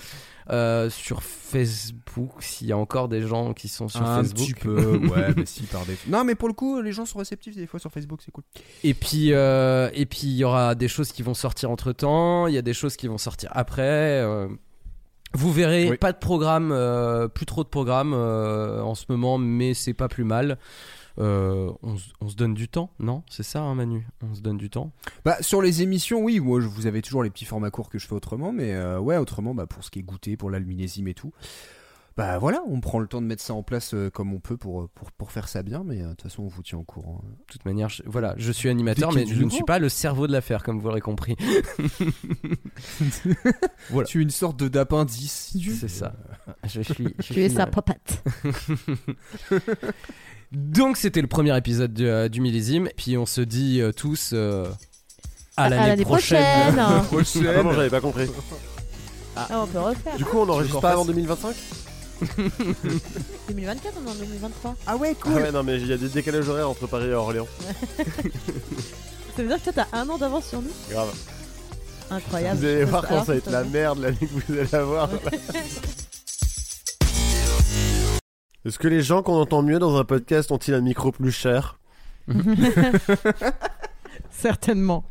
[SPEAKER 8] Euh, sur Facebook, s'il y a encore des gens qui sont sur
[SPEAKER 9] un
[SPEAKER 8] Facebook.
[SPEAKER 9] petit peu, ouais, mais si par des. Non, mais pour le coup, les gens sont réceptifs des fois sur Facebook, c'est cool.
[SPEAKER 8] Et puis, euh, et puis il y aura des choses qui vont sortir entre temps. Il y a des choses qui vont sortir après. euh, vous verrez,
[SPEAKER 9] Oui.
[SPEAKER 8] pas de programme, euh, plus trop de programmes euh, en ce moment, mais c'est pas plus mal. Euh, on, se- on se donne du temps, non? C'est ça, hein, Manu? On se donne du temps?
[SPEAKER 9] Bah sur les émissions, oui, moi je- vous avez toujours les petits formats courts que je fais autrement, mais euh, ouais, autrement, bah pour ce qui est goûté, pour l'alminésime et tout. Bah voilà, on prend le temps de mettre ça en place euh, comme on peut pour, pour, pour faire ça bien, mais euh, de toute façon on vous tient au courant. hein.
[SPEAKER 8] De toute manière, je, voilà, je suis animateur, mais je ne suis pas le cerveau de l'affaire, comme vous l'aurez compris. Voilà.
[SPEAKER 9] Tu es une sorte de d'appendice.
[SPEAKER 8] C'est ça. Je suis, je
[SPEAKER 4] Tu
[SPEAKER 8] suis
[SPEAKER 4] es sa papate.
[SPEAKER 8] Donc c'était le premier épisode du, euh, du millésime. Puis on se dit euh, tous euh, à
[SPEAKER 4] À
[SPEAKER 8] l'année
[SPEAKER 4] l'année
[SPEAKER 8] prochaine.
[SPEAKER 4] prochaine.
[SPEAKER 10] Ah non, j'avais pas compris.
[SPEAKER 4] Ah, on peut refaire.
[SPEAKER 10] Du coup, on enregistre
[SPEAKER 9] qu'on
[SPEAKER 10] pas avant
[SPEAKER 9] fasse-
[SPEAKER 10] 2025
[SPEAKER 4] 2024, on est en 2023.
[SPEAKER 9] Ah ouais,
[SPEAKER 10] Ah
[SPEAKER 9] cool.
[SPEAKER 10] ouais, non, mais il y a des décalages horaires entre Paris et Orléans.
[SPEAKER 4] Ça veut dire que toi, t'as un an d'avance sur nous
[SPEAKER 10] Grave.
[SPEAKER 4] Incroyable.
[SPEAKER 10] Vous allez voir quand ça va être la merde l'année que vous allez avoir. Est-ce que les gens qu'on entend mieux dans un podcast ont-ils un micro plus cher?
[SPEAKER 4] Certainement.